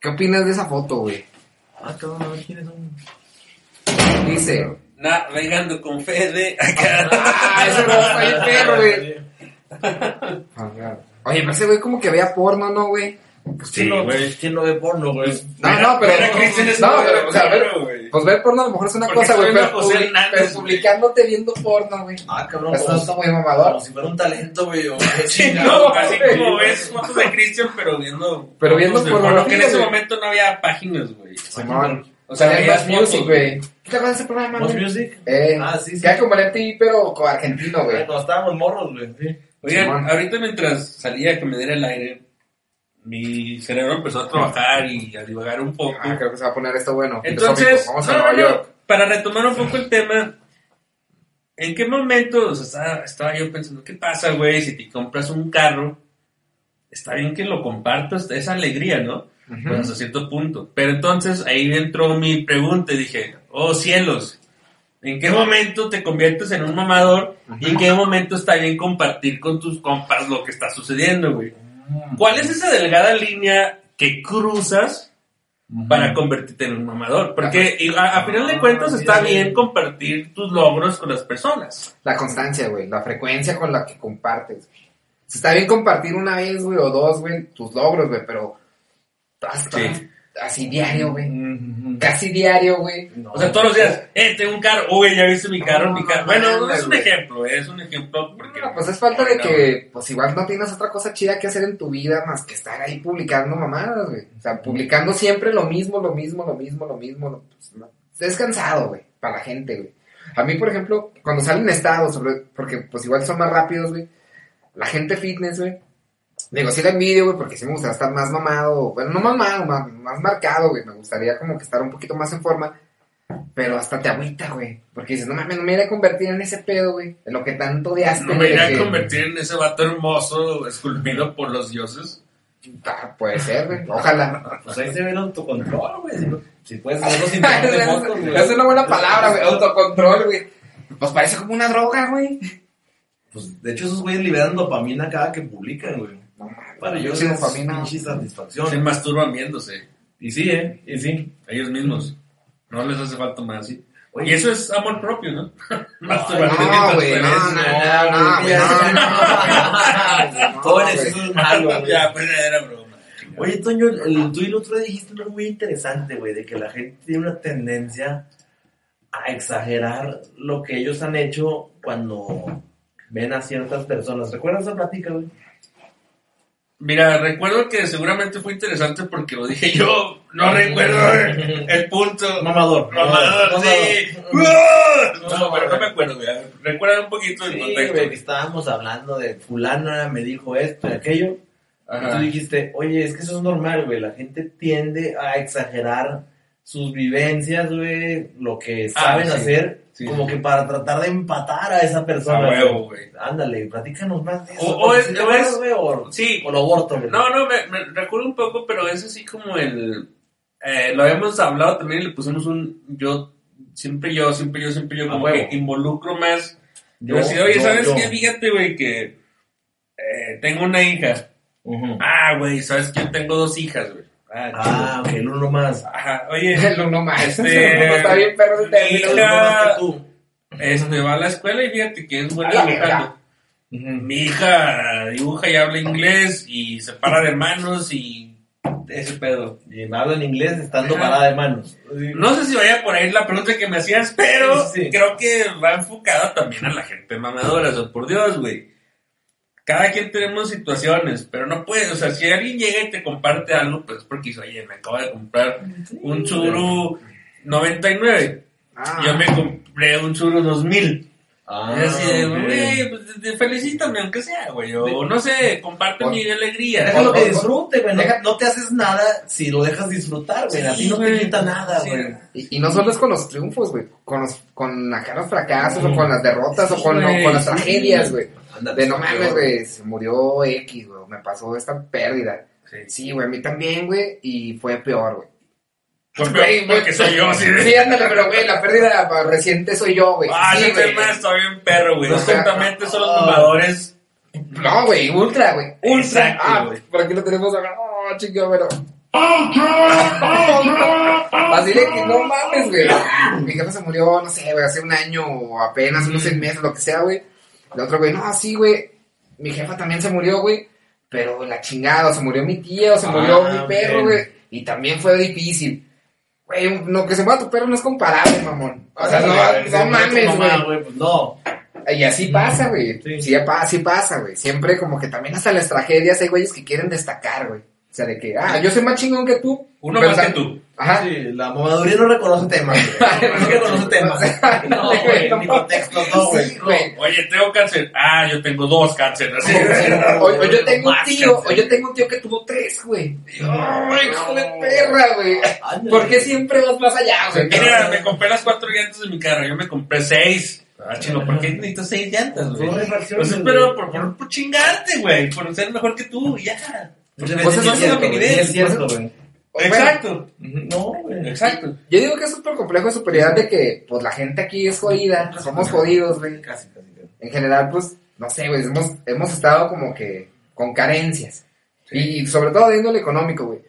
¿Qué opinas de esa foto, güey? Ah, cabrón, a ver quiénes son. Dice. Navegando con Fede. Acá. Ah, ese no está bien perro, güey. Oye, pero ese güey como que veía porno, ¿no, güey? Pues Sí, ¿quién no, güey. ¿Quién no ve porno, güey? No, no, pero. Mira, Cristian es no, pero, o sea, ver, porno, güey. pues ver porno a lo mejor es una Porque cosa, güey, pero, Hernández, pero güey. publicándote viendo porno, güey. Ah, cabrón, Eso como, está muy como mamador. si fuera un talento, güey. o- Sí, No, no, así güey. como ves fotos de Cristian, pero viendo. Pero viendo porno, pornografía, que en ese güey. momento no había páginas, güey. Simón. O sea, Más Music, güey. ¿Te acuerdas de ese programa, ¿Most güey? Music? Eh, Ah, sí, sí. Queda como el MTV, pero con argentino, güey. Cuando estábamos morros, güey. Oigan, ahorita mientras salía que me diera el aire, mi cerebro empezó a trabajar y a divagar un poco. Ah, creo que se va a poner esto bueno. Entonces, Vamos a no, Nueva no, York. para retomar un poco el tema, ¿en qué momento o sea, estaba, estaba yo pensando, qué pasa, güey, si te compras un carro? Está bien que lo compartas, esa alegría, ¿no? Ujú. Pues hasta cierto punto. Pero entonces ahí entró mi pregunta y dije, oh cielos, ¿en qué momento te conviertes en un mamador? ¿Y en qué momento está bien compartir con tus compas lo que está sucediendo, güey? ¿Cuál es esa delgada línea que cruzas para convertirte en un mamador? Porque a, a final de cuentas está bien compartir tus logros con las personas. La constancia, güey. La frecuencia con la que compartes. Está bien compartir una vez, güey, o dos, güey, tus logros, güey, pero... hasta- Sí. Así diario, güey. Casi diario, güey. No. O sea, todos los días, eh, tengo un carro, uy, ya viste mi carro, No, mi carro. no, Bueno, no, es un güey. ejemplo, es un ejemplo porque... Pues es falta de que, pues igual no tienes otra cosa chida que hacer en tu vida más que estar ahí publicando mamadas, güey. O sea, publicando siempre lo mismo, lo mismo, lo mismo, lo mismo. lo- pues, no. Es cansado, güey, para la gente, güey. A mí, por ejemplo, cuando salen estados, porque pues igual son más rápidos, güey. La gente fitness, güey. Digo, sí la envidio, güey, porque sí me gustaría estar más mamado. Bueno, no mamado, más, más marcado, güey. Me gustaría como que estar un poquito más en forma. Pero hasta te agüita, güey. Porque dices, no mames, no me iré a convertir en ese pedo, güey. En lo que tanto odiaste, No me iré de a que- convertir en ese vato hermoso esculpido por los dioses. Ah, puede ser, güey. Ojalá. Pues ahí se ve el autocontrol, güey. Si, puedes hacerlo sin fotos, güey. es una buena palabra, güey. Autocontrol, güey. Pues parece como una droga, güey. Pues de hecho, esos güeyes liberan dopamina cada que publican, güey. No. Para Sí, es dopamina. pinche Se satisfacción. masturban viéndose, Y sí, ¿eh? Y sí. ellos mismos. No les hace falta más. ¿sí? Oye, Y eso es amor propio, ¿no? No, Masturbación. no, no, no, no, güey, no, no, no, güey. eso es malo, güey. Ya, pues era broma. Oye, Toño, tú el otro día dijiste algo muy interesante, güey, de que la gente tiene una tendencia a exagerar lo que ellos han hecho cuando ven a ciertas personas. ¿Recuerdas esa plática, güey? Mira, recuerdo que seguramente fue interesante porque lo dije yo. No recuerdo el punto. Mamador. Mamador, sí. No, No, pero no me acuerdo, güey. Recuerda un poquito el Sí, contexto. güey, que estábamos hablando de fulana, me dijo esto y aquello. Y Ajá. tú dijiste, oye, es que eso es normal, güey. La gente tiende a exagerar sus vivencias, güey, lo que Ah, saben sí. hacer, Sí. como que para tratar de empatar a esa persona. Huevo, güey. Ándale, platícanos más de eso. O- o es- ¿Sí te o acuerdas, es- güey, o, Sí, o lo aborto, güey. No, no, me, me recuerdo un poco, pero es así como el... eh, lo habíamos hablado también y le pusimos un... Yo, siempre yo, siempre yo, siempre yo, como que involucro más. Yo, Yo, así, oye, yo, ¿sabes yo. qué? Fíjate, güey, que eh, tengo una hija. Ah, güey, ¿sabes que Yo tengo dos hijas, güey. Ah, Ah, ok, el uno más. Ajá, oye, El uno más. Este, No está bien, perro, el. El uno tú. este, va a la escuela y fíjate que es buena dibujando. Mi hija dibuja y habla inglés y se para de manos y ese pedo. Y me hablan inglés estando parada de manos. No sé si vaya por ahí la pregunta que me hacías, pero Sí, sí. creo que va enfocada también a la gente mamadora. O sea, por Dios, güey. Cada quien tenemos situaciones, pero no puedes. O sea, si alguien llega y te comparte algo, pues es porque dice, oye, me acabo de comprar un churu 99. Ah, Yo me compré un churu 2000. Ah, Y así de, güey, pues felicítame, aunque sea, güey. O no sé, comparte mi alegría. Déjalo que disfrute, güey. No, te haces nada si lo dejas disfrutar, güey. a ti Sí, no te quita nada, Sí. güey. Y, y no solo es con los triunfos, güey. Con, los, con acá los fracasos, o con las derrotas, o con, las tragedias, güey. De no mames, güey, se murió X, güey. Me pasó esta pérdida. Sí. Sí, güey, a mí también, güey. Y fue peor, güey. Pues, porque soy yo, de... Sí, ándale, pero, güey, la pérdida reciente soy yo, güey. Ah, sí, güey. está bien perro, güey. No sea, justamente son los mamadores. No, güey, ultra, güey. Ultra. Ah, güey. por aquí lo tenemos acá. Oh, chico, pero. Así de que no mames, güey. Mi jefe se murió, no sé, güey, hace un año o apenas, unos seis meses, lo que sea, güey. El otro, güey, no, sí, güey. Mi jefa también se murió, güey. Pero la chingada, o se murió mi tía, o se Ah, murió mi perro, güey. Y también fue difícil. Güey, lo que se muera tu perro no es comparable, mamón. O sea, no, no mames, Mamá, güey. Pues no. Y así pasa, güey. Sí. Sí, así pasa, güey. Siempre como que también hasta las tragedias hay güeyes que quieren destacar, güey. O sea, de que, ah, yo soy más chingón que tú. Uno más que tú. Ajá. Sí, la mamaduría no reconoce temas. No reconoce temas. No, güey, ni contextos, no, güey. Sí, güey. Oye, tengo cáncer. Ah, yo tengo dos cánceres. Así. O, o yo tengo un tío, cáncer. o yo tengo un tío que tuvo tres, güey. Ay, hijo de perra, güey. ¿Por qué siempre vas más allá, güey? Mira, me compré las cuatro llantas de mi carro. Yo me compré seis. Ah, chino, ¿por qué necesito seis llantas, güey? Pues pero por, por, por chingarte, güey. Por ser mejor que tú, ya. Pues eso sí es cierto, es cierto, güey. Exacto. No, güey. Exacto. Yo digo que es súper complejo de superioridad de que, pues, la gente aquí es jodida. Somos jodidos, güey. Casi, casi. en general, pues, no sé, güey, hemos, hemos estado como que con carencias. Y sobre todo de índole económico, güey.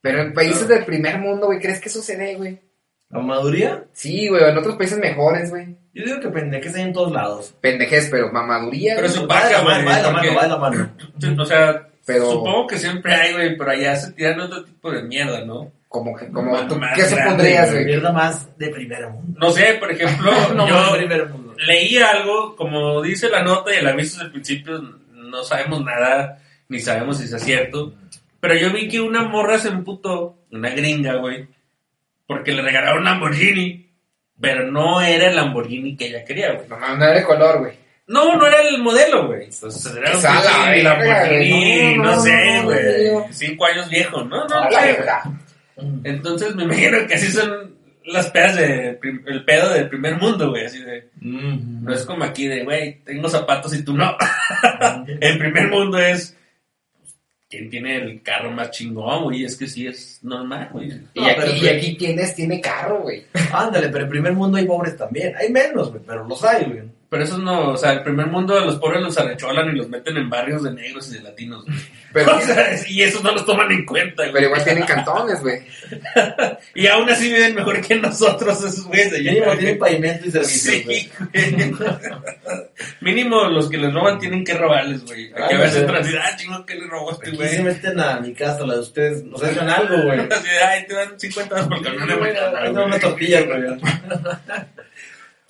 Pero en países del primer mundo, güey, ¿crees que eso se ve, güey? ¿La mamaduría? Sí, güey, en otros países mejores, güey. Yo digo que pendejes hay en todos lados. Pendejez, pero mamaduría, Pero su Va de la mano, va de la mano, va de la mano. O sea, Pero- supongo que siempre hay, güey, pero allá se tiran otro tipo de mierda, ¿no? Como que, como, Más tú, grande, ¿qué supondrías, güey? Mierda más de primer mundo. No sé, por ejemplo, No, yo más de primer mundo. leí algo, como dice la nota y el aviso desde el principio, no sabemos nada, ni sabemos si es cierto, pero yo vi que una morra se emputó, una gringa, güey, porque le regalaron un Lamborghini, pero no era el Lamborghini que ella quería, güey. No, no, no era de color, güey. No, no era el modelo, güey. Entonces era un Lamborghini, güey. No, no, no, sé, no, güey. no. Cinco años viejo, ¿no? No, no. Entonces me imagino que así son las pedas de el pedo del primer mundo, güey, así de no es como aquí de, güey, tengo zapatos y tú no. el primer mundo es quién tiene el carro más chingón, güey, es que sí es normal, güey. Y, No, aquí, pero- y aquí tienes, tiene carro, güey. Ándale, pero en primer mundo hay pobres también. Hay menos, güey, pero los hay, güey. Pero eso no, o sea, el primer mundo de los pobres los arrecholan y los meten en barrios de negros y de latinos. güey. Pero, O sea, y esos no los toman en cuenta, güey. pero igual tienen cantones, güey. Y aún así viven mejor que nosotros esos güeyes de allá, Mínimo tienen pavimento y servicios. Sí, güey. Mínimo los que les roban tienen que robarles, güey. Hay que Ah, ver no si sé. entran así, ah, chingo, ¿qué le robó a este Aquí güey? se meten a mi casa, la de ustedes, nos hacen algo, güey. Así ay, te dan 50 por el camión de mañana, una tortilla, güey.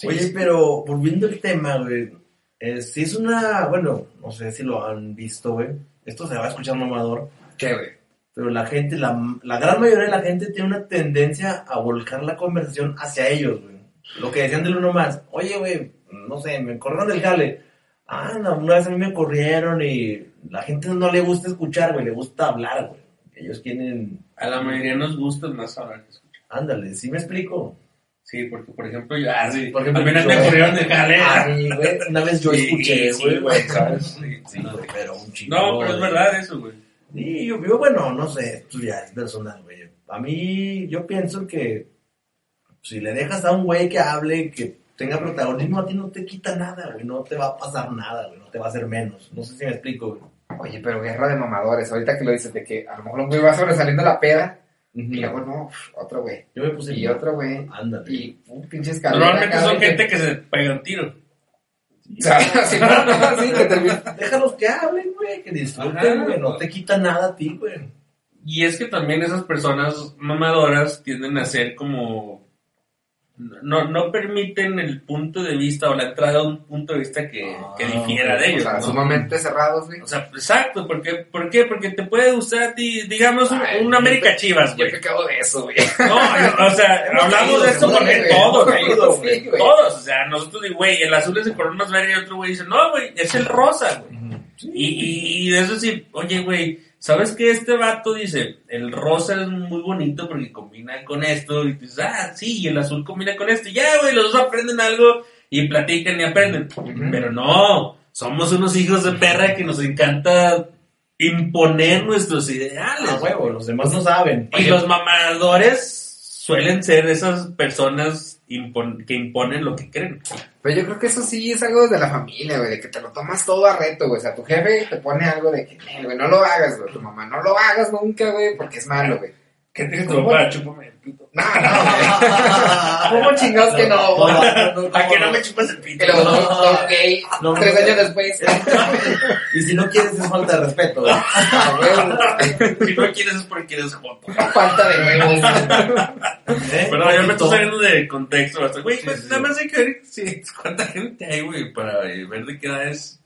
Oye, pero volviendo al tema, güey. Eh, si es una, bueno, no sé si lo han visto, güey. Esto se va a escuchar mamador. ¿Qué, güey? Pero la gente, la, la gran mayoría de la gente tiene una tendencia a volcar la conversación hacia ellos, güey. Lo que decían del uno más. Oye, güey, no sé, me corrieron del jale. Ah, no, una vez a mí me corrieron y la gente no le gusta escuchar, güey, le gusta hablar, güey. Ellos quieren... A la mayoría nos gusta más hablar que escuchar. Ándale, ¿sí me explico? Sí, porque por ejemplo, yo, ah, sí, Por ejemplo, al yo- me corrieron de jale. A mí, güey, una vez yo Sí, escuché, sí, güey. güey, ¿sabes? Sí, Sí, no, pero un chingo. No, pero es verdad eso, güey. Sí, yo, yo, bueno, no sé, esto ya es personal, güey. A mí, yo pienso que si le dejas a un güey que hable, que tenga protagonismo, a ti no te quita nada, güey. No te va a pasar nada, güey. No te va a hacer menos. No sé si me explico, güey. Oye, pero guerra de mamadores. Ahorita que lo dices, de que a lo mejor un güey va sobresaliendo la peda. Y luego, no, otro güey. Yo me puse... Y otro güey. Ándale. Y un pinche escalera. Normalmente son gente que se pega un tiro. O sea, sí, no, sí, que termina. Déjalos que hablen, güey. Que disfruten, güey. No te quita nada a ti, güey. Y es que también esas personas mamadoras tienden a ser como no, no permiten el punto de vista o la entrada de un punto de vista que, que difiera de ellos. O sea, ¿no? sumamente cerrados, güey. O sea, exacto, porque, ¿por qué? Porque te puede gustar a ti, digamos, un, Ay, un yo América te- Chivas, Yo güey. te cago de eso, güey. No, o sea, hablamos de esto porque todos, güey, todos, o sea, nosotros, güey, el azul es de color más verde y otro güey dice, no, güey, es el rosa, güey. Y, y, y eso sí, oye, güey, ¿sabes qué? Este vato dice, el rosa es muy bonito porque combina con esto, y dices, ah, sí, y el azul combina con esto, y ya, güey, los dos aprenden algo y platican y aprenden. Pero no, somos unos hijos de perra que nos encanta imponer nuestros ideales. Ah, huevo, los demás no saben. Y los mamadores suelen ser esas personas impon- que imponen lo que creen. Pero yo creo que eso sí es algo de la familia, güey, de que te lo tomas todo a reto, güey. O sea, tu jefe te pone algo de que, "Eh, güey, no lo hagas, güey. Tu mamá, no lo hagas nunca, güey, porque es malo, güey. ¿Qué tienes tu papá? Chúpame el pito. No, no, ¿Cómo chingados que no? ¿A que no me chupas el pito? luego, no, gay, tres años después. Y si no quieres es falta de respeto. Si no quieres es porque eres joto. Falta de huevos. ¿Eh? Pero yo me estoy Poquito. saliendo de contexto bastante. Güey, pues nada más hay que ver sí, cuánta gente hay, güey, para ver de qué edad es.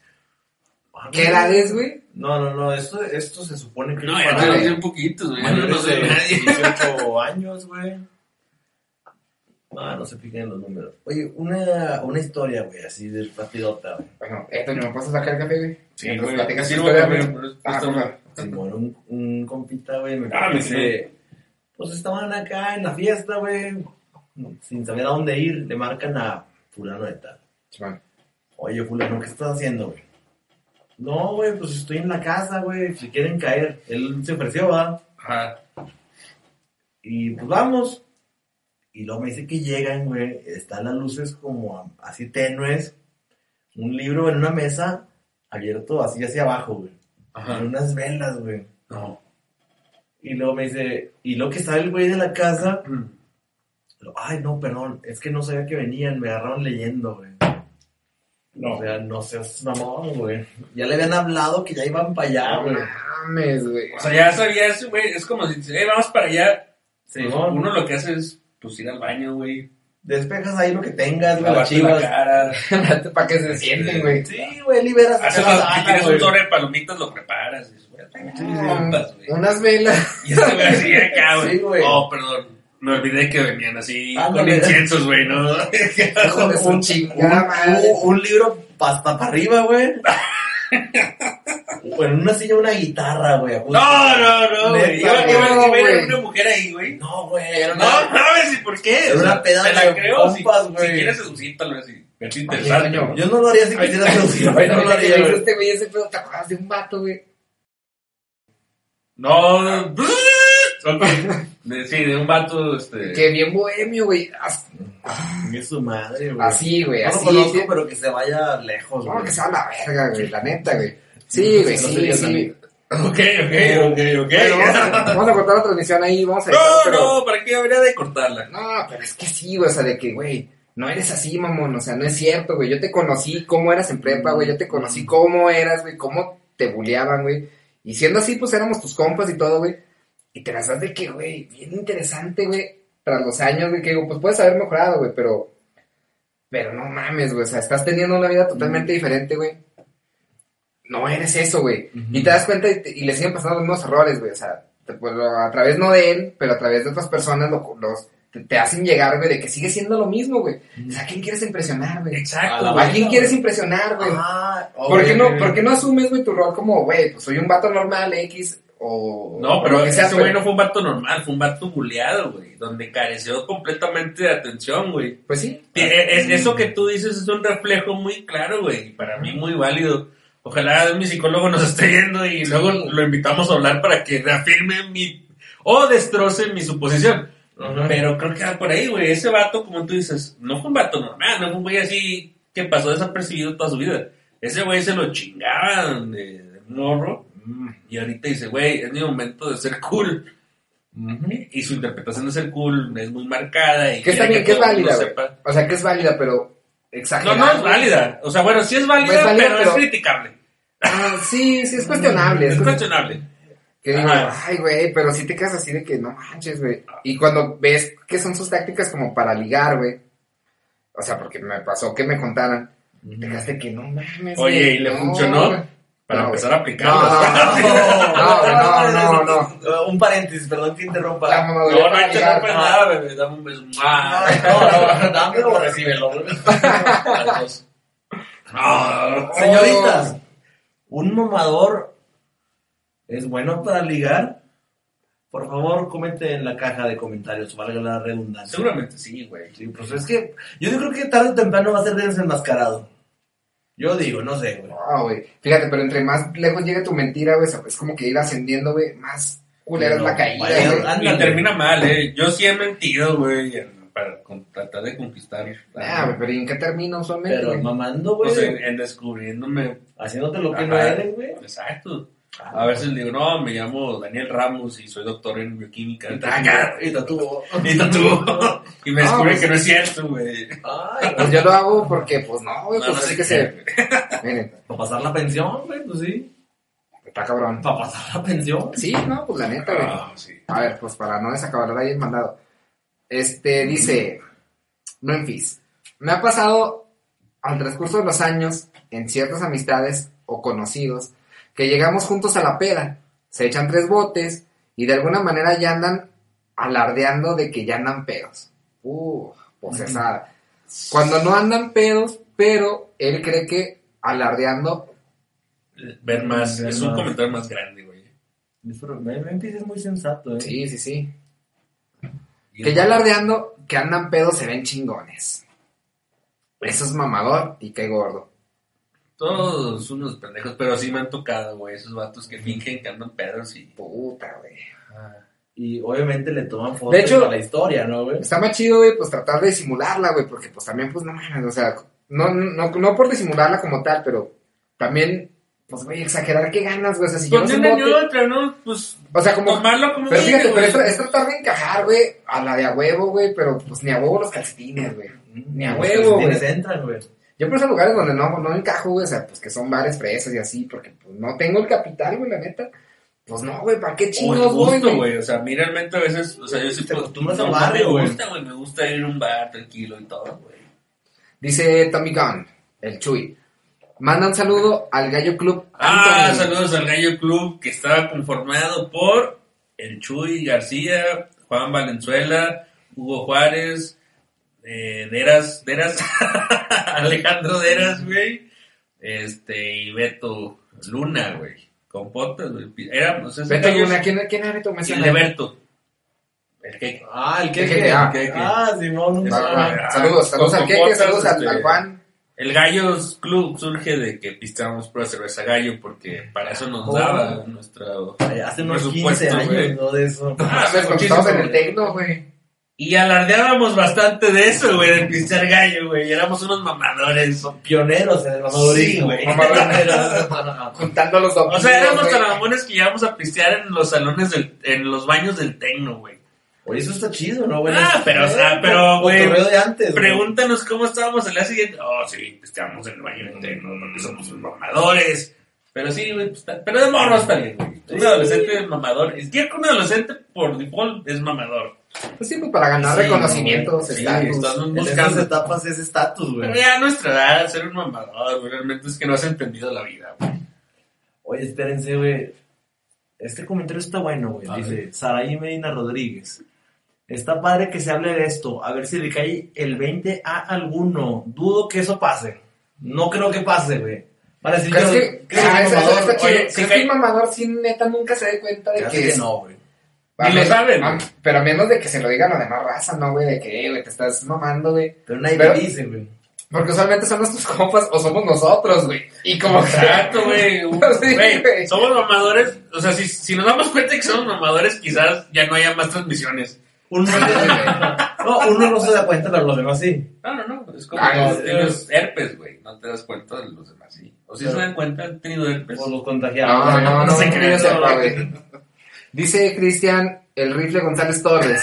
¿Qué edad es, güey? No, no, no, esto, esto se supone que No, ya te lo un poquitos, güey. No sé de nadie. 18 años, güey. No, no se piquen en los números. Oye, una, una historia, güey, así de rapidota, güey. Bueno, esto ¿me puedes sacar el café, güey? Sí, güey. Sí, güey, Ah, favor. Simón, un, un compita, güey, me Ah, dice, pues estaban acá en la fiesta, güey, sin saber a dónde ir, le marcan a fulano de tal. Oye, fulano, ¿qué estás haciendo, güey? No, güey, pues estoy en la casa, güey, si quieren caer. Él se ofreció, ¿va? Ajá. Y pues vamos. Y luego me dice que llegan, güey, están las luces como a- así tenues, un libro en una mesa abierto así hacia abajo, güey. Ajá. Con unas velas, güey. No. Y luego me dice, y luego que sale el güey de la casa, Mm. lo- ay, no, perdón, es que no sabía que venían, me agarraron leyendo, güey. No. O sea, no seas mamón, güey. Ya le habían hablado que ya iban para allá, No güey. mames, güey. O sea, ya sabías, güey, es como si hey, vamos para allá. Sí, Pues, ¿no? Uno lo que hace es, pues, ir al baño, güey. Despejas ahí lo que tengas, güey, las Lavarte la chivas. cara. Para que se sienten, güey. Sí, güey, liberas Haces si tienes un sobre de palomitas, lo preparas. compas, güey. Unas velas. Y este güey así acá, güey. Sí, güey. Oh, perdón. Me olvidé que venían así con inciensos, güey, ¿no? Un- un, un- un libro hasta para arriba, güey. O en una silla una guitarra, güey. No, no, no, güey. Iba, a una mujer ahí, güey. No, güey. No, no, ¿y por qué? Era una peda la de creo. Si, si quieres seducir, tal vez sí. Es interesante. Yo no lo haría si quisiera seducir, güey. No lo haría, güey. este güey ese pedo, ¿te acuerdas de un vato, güey? No, ok. De- sí, de un vato, este... Que bien bohemio, güey. As- Es su madre, güey. Así, güey, No lo así. conozco, sí. pero que se vaya lejos, No, güey. que se va a la verga, güey, la neta, güey. Sí, güey, No sí, sí. Ok, ok, ok, ok. Bueno, vamos, a, vamos a cortar la transmisión ahí, vamos a No, pero... no, ¿para qué habría de cortarla? No, pero es que sí, güey, o sea, de que, güey, no eres así, mamón, o sea, no es cierto, güey. Yo te conocí cómo eras en prepa, güey, yo te conocí cómo eras, güey, cómo te bulleaban, güey. Y siendo así, pues éramos tus compas y todo, güey. Y te las das de que, güey, bien interesante, güey, tras los años, güey, que digo, pues puedes haber mejorado, güey, pero... Pero no mames, güey, o sea, estás teniendo una vida totalmente diferente, güey. No eres eso, güey. Y te das cuenta y, te- y le siguen pasando los mismos errores, güey. O sea, te- pues, lo- a través no de él, pero a través de otras personas lo- los, te, te hacen llegar, güey, de que sigue siendo lo mismo, güey. O sea, ¿a quién quieres impresionar, güey? Exacto, A ¿A güey. quién quieres impresionar, güey? Ah, ¿Por qué, ok. no, ¿Por qué no asumes, güey, tu rol como, güey, pues soy un vato normal, X, o... No, pero lo que sea, ese güey no fue un vato normal, fue un vato buleado, güey. Donde careció completamente de atención, güey. Pues sí. E- es- eso que tú dices es un reflejo muy claro, güey. y Para mí muy válido. Ojalá mi psicólogo nos esté viendo y Sí. luego lo invitamos a hablar para que reafirme mi... o destroce mi suposición. Ajá. Pero creo que va por ahí, güey. Ese vato, como tú dices, no fue un vato normal, no fue un güey así que pasó desapercibido toda su vida. Ese güey se lo chingaban de morro. Y ahorita dice, güey, es mi momento de ser cool. Y su interpretación de ser cool es muy marcada. Y Que está bien, que es el mundo válida, sepa. O sea, que es válida, pero... No, Exagerada. no es válida. O sea, bueno, sí es válida, Es válida, pero, pero- es criticable. Ah, sí, sí, es cuestionable. Es es cuestionable. Que digo, ay, güey, pero sí te quedas así de que no manches, güey. Y cuando ves que son sus tácticas como para ligar, güey. O sea, porque me pasó que me contaran. Te quedas de que no mames. Oye, ¿y le no, funcionó? Para No, empezar a aplicarlo. No, no, no, no. no. Un paréntesis, perdón que interrumpa. No, no ligar. romper nada, bebé. Dame un beso. No, no, dame o recíbelo. No. Señoritas, ¿un mamador es bueno para ligar? Por favor, comente en la caja de comentarios, valga la redundancia. Seguramente sí, güey. Sí, pues es que yo creo que tarde o temprano va a ser desenmascarado. Yo digo, no sé, güey. No, güey. Fíjate, pero entre más lejos llegue tu mentira, güey, es como que ir ascendiendo, güey, más culera es No, la caída, vaya. Y termina mal, eh. Yo sí he mentido, güey, para con- tratar de conquistar. Ah, güey, pero ¿y en qué termina usualmente, Pero mamando, güey. Pues en, en descubriéndome. Haciéndote lo que Ajá. no eres, güey. Exacto. A veces le digo, no, me llamo Daniel Ramos y soy doctor en bioquímica. Y tatuó. Y tatuó. Y me No, descubre pues- que no es cierto, güey. Ay, Pues yo lo hago porque, pues no, güey, No, pues no es sé que qué se... Miren, para pasar la pensión, güey, pues sí. está cabrón. Para pasar la pensión. Sí, no, pues la neta, güey. Ah, sí. A ver, pues para no desacabar ahí el mandado. Este dice Memphis. Me ha pasado al transcurso de los años en ciertas amistades o conocidos que llegamos juntos a la peda, se echan tres botes y de alguna manera ya andan alardeando de que ya andan pedos. Uh, posesada. Cuando no andan pedos, pero él cree que alardeando Ver más. Ver Es un más. comentario más grande, güey. Memphis es muy sensato, eh. Sí, sí, sí. Que ya alardeando que andan pedos se ven chingones. Eso es mamador y qué gordo. Todos unos pendejos, pero sí me han tocado, güey, esos vatos que fingen que andan pedos y... Puta, güey. Y obviamente le toman fotos De hecho- para la historia, ¿no, güey? Está más chido, güey, pues tratar de disimularla, güey, porque pues también, pues no mames, o sea, no, no, no por disimularla como tal, pero también, pues, güey, exagerar qué ganas, güey, o sea, si Pues yo no y otra, ¿no? Pues O sea, como... tomarlo como Pero fíjate, pero güey. es, es tratar de encajar, güey, a la de a huevo, güey, pero pues ni a huevo los calcetines, güey. Ni a Los huevo, calcetines güey. entran, güey. Yo por esos lugares donde no, no encajo, güey, o sea, pues que son bares fresas y así, porque pues no tengo el capital, güey, la neta. Pues no, güey, ¿para qué chingos, güey? gusto, güey? O sea, a mí realmente a veces, o sea, yo sí Te acostumbras no, al no barrio, me güey. gusta, güey. Me gusta ir a un bar tranquilo y todo, güey. Dice Tommy Gunn, el Chuy. Manda un saludo al Gallo Club. Ah, Anthony. saludos al Gallo Club que estaba conformado por el Chuy García, Juan Valenzuela, Hugo Juárez, eh, Deras, Deras, Alejandro Deras, güey, este, y Beto Luna, güey, con potas, güey. Era, o sea, ese Beto Luna, ¿quién, quién era Beto? el de Berto. El que, Ah, el que ah, que- Ah, Simón. Ah, Saludos, saludos al Keke, saludos al, este, al Juan. El Gallos Club surge de que pisteamos pura cerveza gallo porque para eso nos Oh. daba nuestra Hace unos 15 presupuesto, años, güey. ¿no? De eso. Ah, estábamos en el tecno, güey. Y alardeábamos bastante de eso, güey, del pistear gallo, güey. Éramos unos mamadores. Pioneros en el mamadorismo. Sí, güey. Mamadores. Juntando los O sea, éramos tan mamones que íbamos a pistear en los salones del, en los baños del tecno, güey. Oye, eso está chido, ¿no, güey? Ah, pero, o sea, pero, güey, de antes. Pregúntanos cómo estábamos el día siguiente. Oh, sí, pisteamos en el baño del tecno porque somos mamadores. Pero sí, güey, pues, pero de morro está bien, güey. Un adolescente es mamador. Es que un adolescente por default es mamador. Pues sí, pues para ganar Sí, reconocimientos, sí, estatus. buscando. etapas es estatus, güey. Pero ya a nuestra edad, ser un mamador, güey, realmente es que no has entendido la vida, güey. Oye, espérense, güey. Este comentario está bueno, güey. Dice Saraí Medina Rodríguez. Está padre que se hable de esto. A ver si le cae el 20 a alguno. Dudo que eso pase. No creo que pase, güey. Para decir ¿Crees yo, que, creo que mamador, oye, ¿Crees sí que mamador sí neta nunca se dé cuenta de que que es- no, güey. A Ni lo saben, a-. Pero a menos de que se lo digan a la demás raza, ¿no, güey? De que, eh, güey, te estás mamando, güey. Pero nadie Pero- te dice, güey. Porque usualmente son nuestros compas o somos nosotros, güey. Y como que... Exacto, güey. Sí, somos mamadores. O sea, si, si nos damos cuenta que somos mamadores, quizás ya no haya más transmisiones. Uno, no, uno no se da cuenta, pero los demás sí. No, no, no. Es como Ah, herpes, güey. No te das cuenta de los demás, sí. O si Pero- se dan cuenta, han tenido herpes. Por los No, contagiados. no, no, no, se no, no, eso, no, güey. güey. Dice Cristian, el rifle González Torres.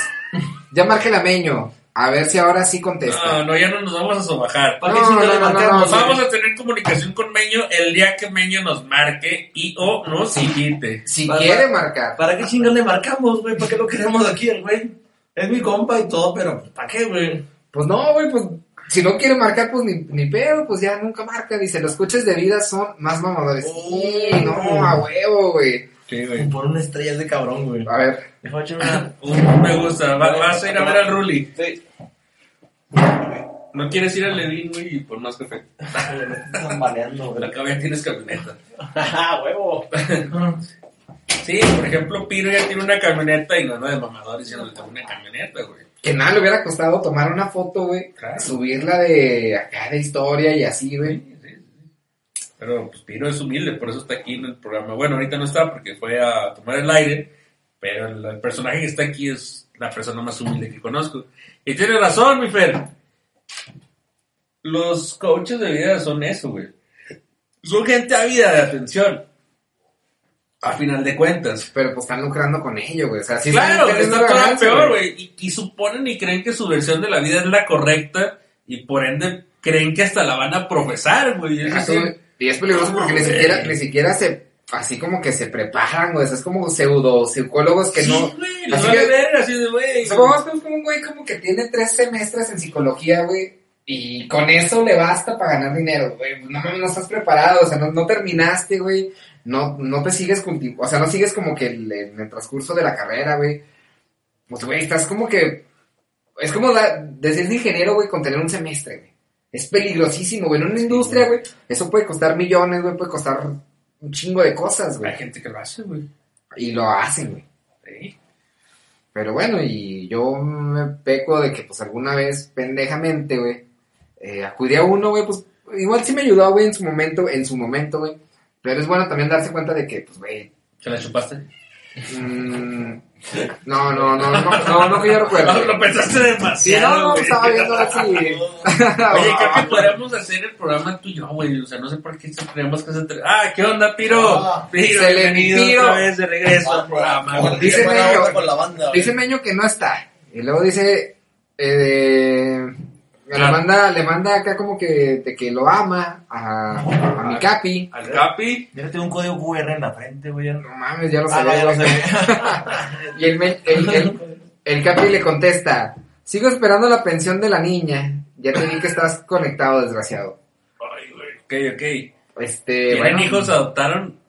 Ya marque la meño. A ver si ahora sí contesta. No, no, ya no nos vamos a sobajar. ¿Para No, no, no, no? Vamos a tener comunicación con Meño el día que Meño nos marque y o nos invite. Si quiere marcar. ¿Para qué chingados le marcamos, güey? ¿Para qué lo queremos aquí el güey? Es mi compa y todo, pero ¿para qué, güey? Pues no, güey, pues si no quiere marcar, pues ni, ni pedo, pues ya nunca marca. Dice, los coches de vida son más mamadores. Sí, Oh. no, a huevo, güey. Sí, Por una estrella ese cabrón, güey. A ver, Deja echar una... Uh, me gusta. Va- vas a ir a ver al Ruli. Sí. No quieres ir al Levin, güey, y por más café. Me baleando, güey. Acá ya tienes camioneta. ¡Ah, huevo! Sí, por ejemplo, Piro ya tiene una camioneta y no anda de mamador diciendo que tengo una camioneta, güey. que nada le hubiera costado tomar una foto, güey. Claro. Subirla de acá de historia y así, güey. Pero pues Piro es humilde, por eso está aquí en el programa. Bueno, ahorita no está porque fue a tomar el aire, pero el, el personaje que está aquí es la persona más humilde que conozco. Y tiene razón, mi Fer. Los coaches de vida son eso, güey. Son gente ávida de atención. A final de cuentas. Pero pues están lucrando con ello, güey. O sea, sí claro, está todavía peor, güey. Y, y suponen y creen que su versión de la vida es la correcta y por ende creen que hasta la van a profesar, güey. Es sí, Y es peligroso porque ni siquiera, ni siquiera se, así como que se preparan, güey. O sea, es como pseudo psicólogos que sí, no. güey, así que- verga, así de, güey. Vamos a ver como un güey como que tiene tres semestres en psicología, güey. Y con eso le basta para ganar dinero, güey. No, no estás preparado, o sea, no, no terminaste, güey. No, no te sigues culti- o sea, no sigues como que el- en el transcurso de la carrera, güey. Pues, güey, estás como que... Es como la, decir de ingeniero, güey, con tener un semestre, güey. Es peligrosísimo, güey. En una industria, güey, eso puede costar millones, güey, puede costar un chingo de cosas, Hay güey. gente que lo hace, güey. Y lo hacen, güey. Sí. Pero bueno, y yo me peco de que, pues, alguna vez, pendejamente, güey, eh, acudí a uno, güey, pues, igual sí me ayudó, güey, en su momento, en su momento, güey. Pero es bueno también darse cuenta de que, pues, güey, ¿Se la chupaste? mm, no, no, no, no, no, no que yo recuerdo. No, lo pensaste Sí, no, demasiado, no, estaba viendo así. Oye, creo que podríamos hacer el programa tú y yo, güey. O sea, no sé por qué tenemos que hacer... Ah, ¿qué onda, Piro? Ah, Piro, se le bienvenido Piro. otra vez de regreso al programa. güey. Dice Meño. onda con la banda, güey. Dice Meño que no está. Y luego dice, eh, le manda, le manda acá como que, de que lo ama a, a mi capi. Al Capi. Ya tengo un código QR en la frente, güey. no- No mames, ya lo Ah, no, sabía. ya lo güey. sé. Y el, me- el, el, el Capi le contesta, sigo esperando la pensión de la niña. Ya te vi que estás conectado, desgraciado. Ay, güey. Ok, ok. Este, ¿Tienen bueno, hijos? ¿Adoptaron?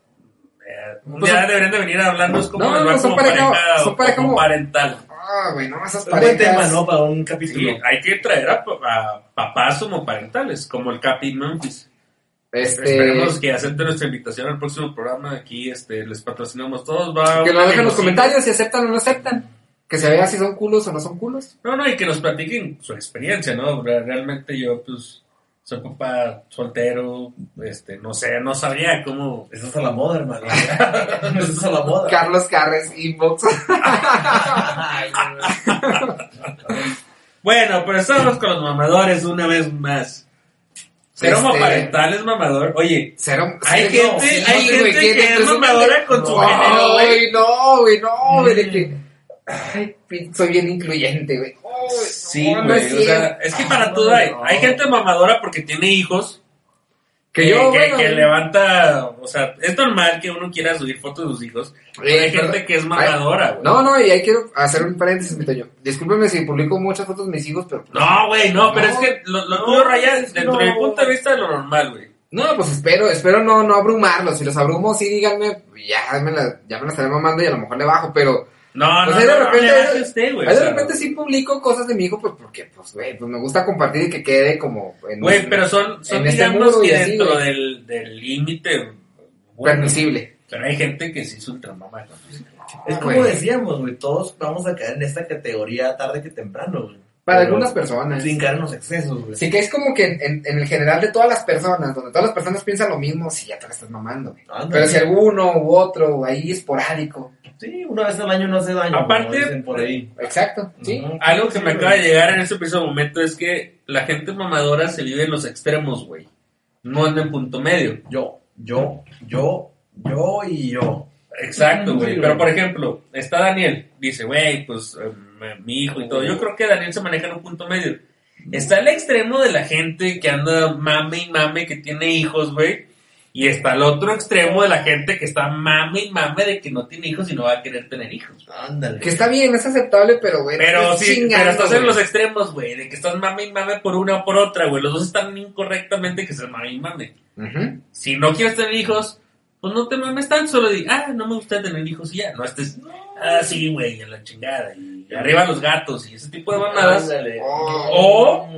Eh, un Pues día son- deberían de venir a hablarnos como No, va no, son como pareja- pareja, son pareja como como- parental. Ah, güey, no, esas Es un buen tema, parejas. ¿no? Para un Sí, capítulo. hay que traer a, a papás como parentales, como el Capi Memphis. Este, Esperemos que acepten nuestra invitación al próximo programa. Aquí este, les patrocinamos todos. Va que lo dejen en los comentarios si aceptan o no aceptan. Que se vea si son culos o no son culos. No, no, y que nos platiquen su experiencia, ¿no? Re- Realmente yo, pues, soy papá soltero, este, no sé, no sabría cómo... Eso es a la moda, hermano. Eso es a la moda. Carlos Carres, inbox. Bueno, pero estamos con los mamadores una vez más. Ser Este- homoparental es mamador. Oye, Cero, Hay sí, gente- sí, hay gente que es mamadora de- con su No, género, güey. No, güey, no, güey, de que... Ay, soy bien incluyente, güey. Sí, no, no güey. es o sea, es que para No, todo hay. no. Hay gente mamadora porque tiene hijos. Que yo, que, bueno, que levanta, o sea, es normal que uno quiera subir fotos de sus hijos. Pero Eh, hay perdón. gente que es mamadora, güey. No, no, y ahí quiero hacer un paréntesis, mi Toño. Discúlpeme si publico muchas fotos de mis hijos, pero... No, güey, no, pero No. es que lo, lo No, tuyo raya que dentro de mi no. punto de vista de lo normal, güey. No, pues espero, espero no, no abrumarlos. Si los abrumo, sí díganme, ya me la, ya me la estaré mamando y a lo mejor le bajo, pero... No, Pues no, ahí de no, no, repente- le baje usted, güey. Ahí de repente sí publico cosas de mi hijo, pues porque, pues, güey, pues me gusta compartir y que quede como... En Güey, pero son, son en este digamos y que así, dentro güey. del del límite. bueno, Permisible. pero hay gente que sí es ultramamá. ¿no? Es como güey. decíamos, güey. Todos vamos a caer en esta categoría tarde que temprano, güey. Para Pero algunas personas. Sin caer en los excesos, güey. Sí que es como que en, en- en el general de todas las personas, donde todas las personas piensan lo mismo, sí, ya te la estás mamando. güey. Pero si alguno u otro, ahí esporádico. Sí, una vez al año no hace daño. Aparte- dicen por ahí. Exacto, sí. Algo que Sí, me güey. acaba de llegar en este preciso momento es que la gente mamadora se vive en los extremos, güey. No anda en punto medio. Yo, yo, yo, yo y yo. Exacto, güey. Pero por ejemplo, está Daniel, dice, güey, pues eh, mi hijo y todo. Yo creo que Daniel se maneja en un punto medio. Está el extremo de la gente que anda mame y mame, que tiene hijos, güey. Y está el otro extremo de la gente que está mame y mame de que no tiene hijos y no va a querer tener hijos. Ándale. Que está bien, es aceptable, pero güey. Pero sí, pero estás en los extremos, güey. De que estás mame y mame por una o por otra, güey. Los dos están incorrectamente que se mame y mame. Si no quieres tener hijos, pues no te mames tan solo di, ah, no me gusta tener hijos y ya. No estés, ah, sí, güey, a la chingada. Y, arriba los gatos y ese tipo de mamadas. O,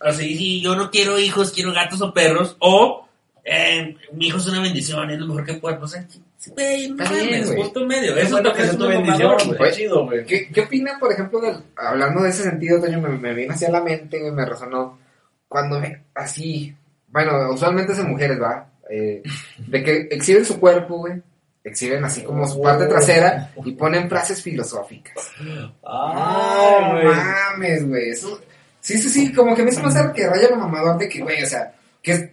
así, sí, yo no quiero hijos, quiero gatos o perros. O, eh, mi hijo es una bendición, es lo mejor que puedo. O sea, güey, no mames, justo medio. Eso es es tu bendición, güey. chido, güey. ¿Qué, ¿Qué opina, por ejemplo, hablando de ese sentido, Toño, me, me vino hacia la mente, güey, me resonó. Cuando así, bueno, usualmente es en mujeres, ¿va? Eh, de que exhiben su cuerpo, güey. Exhiben así como su parte trasera y ponen frases filosóficas. Ah, no mames, güey. Eso, sí, sí, sí, como que me hizo pensar que raya la mamador de que, güey, o sea, que es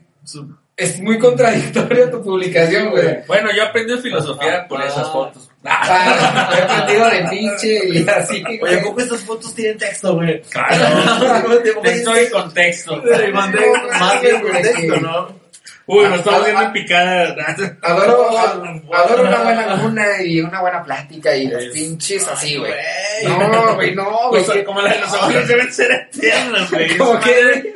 es muy contradictoria tu publicación, güey. Bueno, yo aprendí filosofía por esas ah. fotos. Ah, he aprendido de pinche y así. Oye, ¿cómo estas fotos tienen texto, güey? Claro. texto y contexto. Más bien contexto, ¿no? Uy, nos estamos viendo en picada. Adoro, adoro una buena luna y una buena plática y los pinches así, güey. No, güey, no, güey. Pues, como la de los abuelos deben ser eternos, güey. Como que.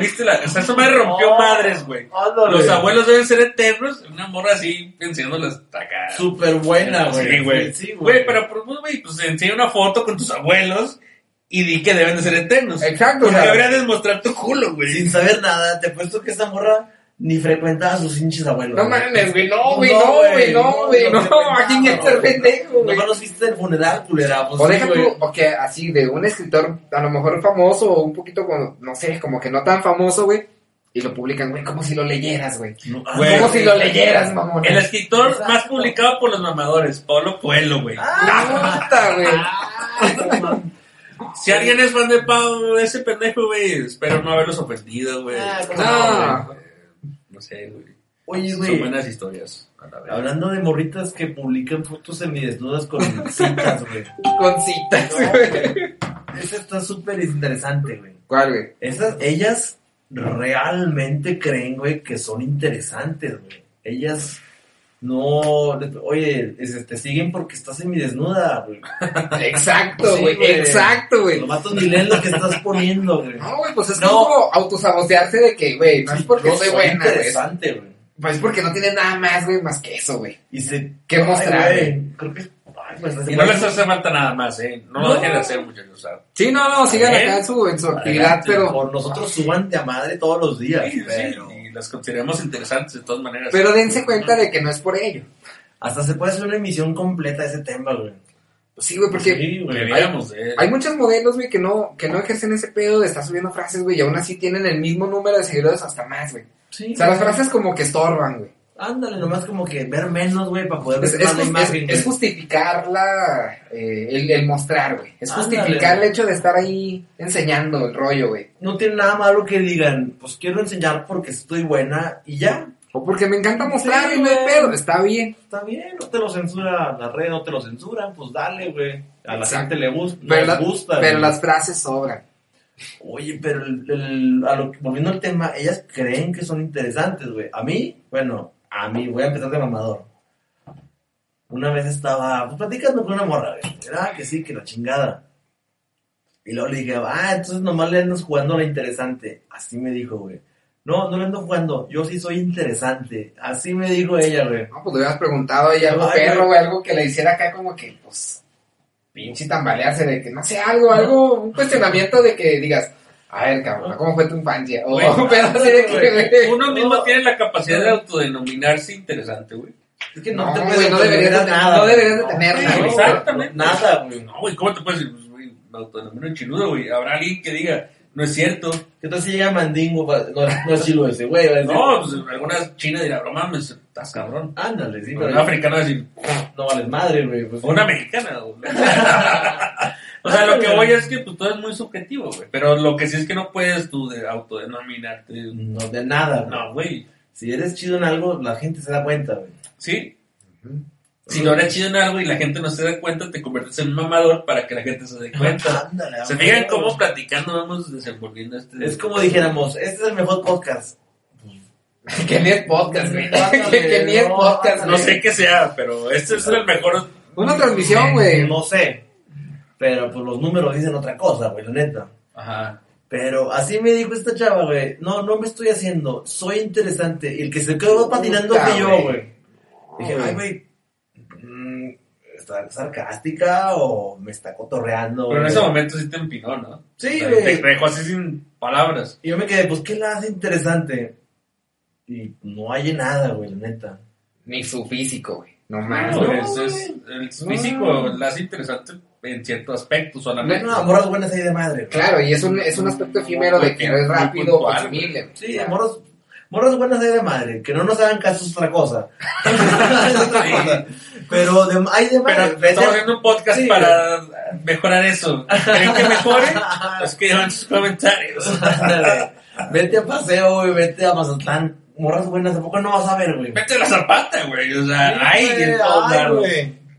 ¿Viste? La, o sea, eso me rompió madres, güey. Los abuelos deben ser eternos. Una morra así, enseñándoles acá. Súper buena, güey. Sí, güey. Sí, güey, pero, pues, güey, pues enseña una foto con tus abuelos y di que deben de ser eternos. Exacto. Porque deberías demostrar tu culo, güey. Sin saber nada, te puesto que esa morra ni frecuentaba a sus hinches abuelos. No mames, güey, no, güey, no, güey, no, güey, no, ¿a quién es ser pendejo, güey? No los viste del funeral, culera. Pues, Por ejemplo, porque así, de un escritor, a lo mejor famoso, o un poquito, no sé, como que no tan famoso, güey, y lo publican, güey, como si lo leyeras, güey. como si lo leyeras, mamón. El escritor más publicado por los mamadores, Polo Pueblo, güey. Ah, puta, güey. Si alguien es fan de Pau, ese pendejo, güey, espero no haberlos ofendido, güey. Ah, no. No sé, güey. Oye, güey. Son buenas historias. Hablando de morritas que publican fotos semidesnudas con citas, güey. Con citas, güey. Esa está súper interesante, güey. ¿Cuál, güey? Esas, ellas realmente creen, güey, que son interesantes, güey. Ellas no, oye, te siguen porque estás semidesnuda, güey. Exacto, güey, exacto, güey. Los matos ni leen lo que estás poniendo, güey. No, güey, pues es como autosabotearse de que, güey, no es porque soy buena, interesante, güey. Pues es porque no tiene nada más, güey, más que eso, güey. Y se... ¿Qué mostrar, güey? Creo que pues, y no les hace falta nada más, ¿eh? No, lo dejen de hacer, muchachos. O sí, no, no, sigan acá en su, en su actividad, pero. Por nosotros suban de a madre todos los días. pero las consideramos interesantes de todas maneras. Pero dense cuenta de que no es por ello. Hasta se puede hacer una emisión completa de ese tema, güey. Pues sí, güey, porque hay, muchos modelos, güey, que no, que no ejercen ese pedo de estar subiendo frases, güey, y aún así tienen el mismo número de seguidores hasta más, güey. Sí, o sea, las frases como que estorban, güey. Ándale, nomás como que ver menos, güey, para poder ver más la imagen. Es, justificar la, eh, el, el, mostrar, güey. Es justificar el hecho de estar ahí enseñando el rollo, güey. No tiene nada malo que digan, pues quiero enseñar porque estoy buena y ya. O porque me encanta mostrar y no hay pedo, está bien. Está bien, no te lo censura la red, no te lo censuran, pues dale, güey. A la gente le gusta. Pero, gusta, pero las frases sobran. Oye, pero el, a lo, volviendo al tema, ellas creen que son interesantes, güey. A mí, bueno, a mí, voy a empezar de mamador. Una vez estaba pues, platicando con una morra, güey. Que sí, que la chingada. Y luego le dije, ah, entonces nomás le andas jugando a la interesante. Así me dijo, güey. No, no le ando jugando, yo sí soy interesante. Así me dijo ella, güey. No, pues le hubieras preguntado a ella algo perro, güey, algo que le hiciera acá como que, pues, pinche tambalearse de que, no sé, algo, algo, un cuestionamiento de que digas, a ver, cabrón, ¿cómo fue tu infancia? O, pero que, Uno mismo tiene la capacidad de autodenominarse interesante, güey. Es que no, te puedes no deberías de, nada. No deberías de tener nada. Exactamente. Nada, güey. No, güey, ¿cómo te puedes decir? Pues, güey, me autodenomino chiludo, güey. Habrá alguien que diga, no es cierto. ¿Qué tal si llega Mandingo? No, no es chiludo ese, güey. No, pues alguna china dirá, no mames, estás cabrón. Ándale, sí. Pero un africano va a decir, no vales madre, güey. Pues, una mexicana, güey. O sea, lo que voy es que pues, todo es muy subjetivo, güey. Pero lo que sí es que no puedes tú de autodenominarte. No, de nada, No, güey. Si eres chido en algo, la gente se da cuenta, güey. Sí. Si no eres chido en algo y la gente no se da cuenta, te conviertes en un mamador para que la gente se dé cuenta. Ándale, ¿Se fijan cómo platicando vamos desenvolviendo este... Es como dijéramos, este es el mejor podcast. que ni es podcast, güey. Que, ni es podcast, No güey. sé qué sea, pero este es el mejor... Una transmisión, güey. No sé. Pero pues los números dicen otra cosa, güey, la neta. Ajá. Pero así me dijo esta chava, güey. No, no me estoy haciendo. Soy interesante. Y el que se quedó patinando fui yo, güey. Dije, ay, güey. mm, ¿Está sarcástica o me está cotorreando? Pero en ese momento sí te empinó, ¿no? Sí, güey. Te dejó así sin palabras. Y yo me quedé, pues, ¿qué la hace interesante? Y no hay nada, güey, la neta. Ni su físico, güey. No más, No, güey. es, es- el físico la hace interesante en cierto aspecto solamente. No, morras buenas ahí de madre. güey. Claro, y es un, es un aspecto efímero de que eres Muy rápido, consumible. güey. Sí, morras, morras buenas ahí de madre. Que no nos hagan caso es otra cosa. es otra Sí. cosa. Pero de, hay de madre. Pero estamos haciendo un podcast Sí. para mejorar eso. ¿Creen que mejore? Pues que en sus comentarios. Ándale. Vete a paseo, güey, vete a Mazatlán. Morras buenas, tampoco no vas a ver, güey. Vete a la Zapata, güey. O sea, hay Sí, en todos ay, lados.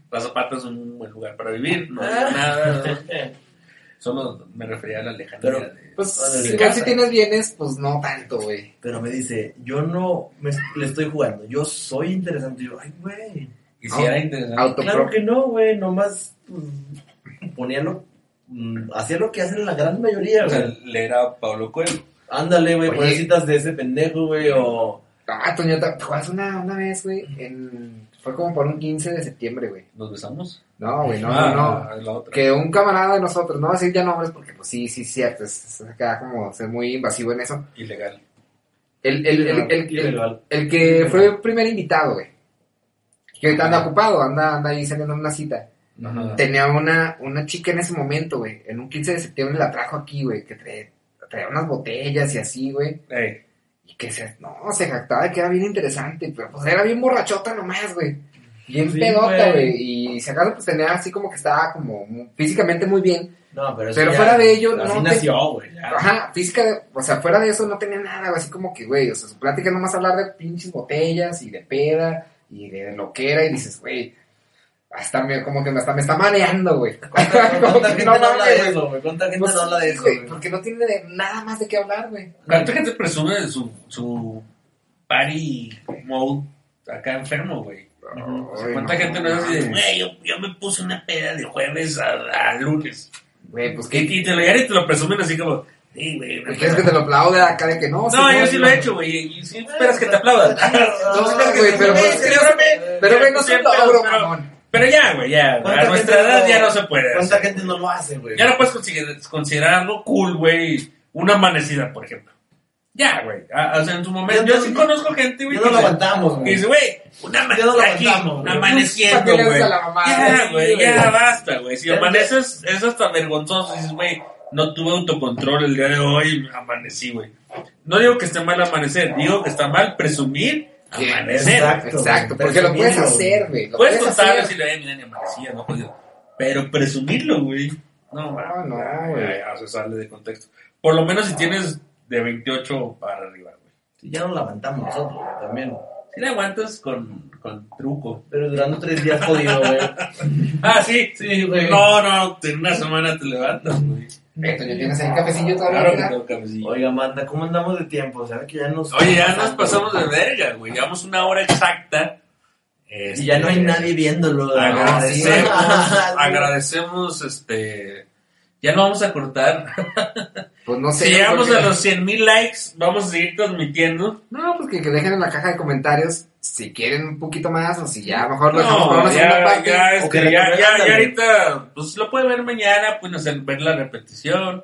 Güey. La Zapata es un buen lugar para vivir. No Ah. nada. Solo me refería a la lejanía. Pero- de- Pues, Ándale. si igual si tienes bienes, pues no tanto, güey. Pero me dice, yo no me, le estoy jugando, yo soy interesante. Y yo, ay, güey. y si era interesante. Auto- Claro que no, güey, nomás pues, ponía lo, mm, hacía lo que hacen la gran mayoría, O sea, güey. leer a Pablo Coelho. Ándale, güey, Oye. poner citas de ese pendejo, güey, o... Ah, Toñota, ¿te acuerdas una, una vez, güey? En... Fue como por un 15 de septiembre, güey. ¿Nos besamos? No, güey, no, Ah, no, no. La otra. Que un camarada de nosotros, no voy a decir ya nombres porque, pues sí, sí, cierto, es, es acá como ser muy invasivo en eso. Ilegal. El, el, el, el, el, Ilegal. el que fue el primer invitado, güey. Que ahorita anda ocupado, anda, anda ahí saliendo en una cita. Ajá. Tenía una, una chica en ese momento, güey. En un 15 de septiembre la trajo aquí, güey. Que traía, traía unas botellas y así, güey. Ey, Y que se, no, se jactaba de que era bien interesante. Pero pues era bien borrachota nomás, güey. Bien Sí, pedota, güey. Y si acaso pues tenía así como que estaba como físicamente muy bien. No, pero Pero ya- fuera de ello, así no te- nació, güey. Ajá, física, o sea, fuera de eso no tenía nada, güey, así como que, güey, o sea, su plática nomás hablar de pinches botellas y de peda y de lo que era y dices, güey, hasta me, como que me, hasta me está mareando, güey. ¿Cuánta que gente no habla de eso, güey? ¿Cuánta gente Pues no habla de eso, güey, porque no tiene de- nada más de qué hablar, güey. ¿Cuánta gente presume de su, su party mode acá enfermo, güey? O sea, Ay, ¿Cuánta no, gente no es así de, güey, yo, yo me puse una peda de jueves a, a lunes? Güey, pues, Que, ¿qué, y te lo, y te lo presumen así como, sí, güey. ¿quieres que peda". te lo aplaude acá de que no? No, yo sí lo he hecho, güey, y sí esperas que te aplaudan. No, güey, pero, pues, celebrame. pero, güey, no Sí, pero- logro, pero- mamón. Pero ya, güey, ya. ¿Cuánta A nuestra edad no- ya no se puede. ¿Cuánta hacer. gente no lo hace, güey? Ya no puedes considerar, considerar algo cool, güey. Una amanecida, por ejemplo. Ya, güey. O sea, en su momento. Yo no- sí conozco gente, güey. No lo aguantamos, güey. dice, güey, una Ya no lo amanecida güey. amaneciendo, ¿Para qué le güey. Ya, güey, ya basta, güey. Si amaneces, es hasta vergonzoso. Dices, güey, no tuve autocontrol el día de hoy, amanecí, güey. No digo que esté mal amanecer, digo que está mal presumir Sí, amanecer. exacto. Exacto, güey, porque lo puedes hacer, güey. Lo Puedes puedes contar hacer. si le mira, ni amanecía, no. Pero presumirlo, güey. No, No, no, güey. ya, ya se sale de contexto. Por lo menos si tienes de 28 para arriba, güey. Sí, ya no lo aguantamos nosotros, güey, también. Si le aguantas con, con truco. Pero durando tres días jodido, güey. Ah, sí. Sí, güey. No, no, en una semana te levantas, güey. Eh, Toño, ¿tienes ahí cafecillo todavía? Claro que mira? tengo cafecillo. Oiga, Manda, ¿cómo andamos de tiempo? O sea, que ya nos... Oye, ya nos pasamos de verga, güey. Llevamos una hora exacta. Y ya no hay Este, nadie viéndolo. Agradecemos, Sí. agradecemos, este... Ya lo vamos a cortar. Pues no sé. Si llegamos porque- a los 100 mil likes, vamos a seguir transmitiendo. No, pues que, que dejen en la caja de comentarios si quieren un poquito más o si ya a lo mejor lo dejamos No, para una segunda ya, parte. ya, o este, que ya, ya, ya ahorita, pues lo puede ver mañana, pues no sé, ver la repetición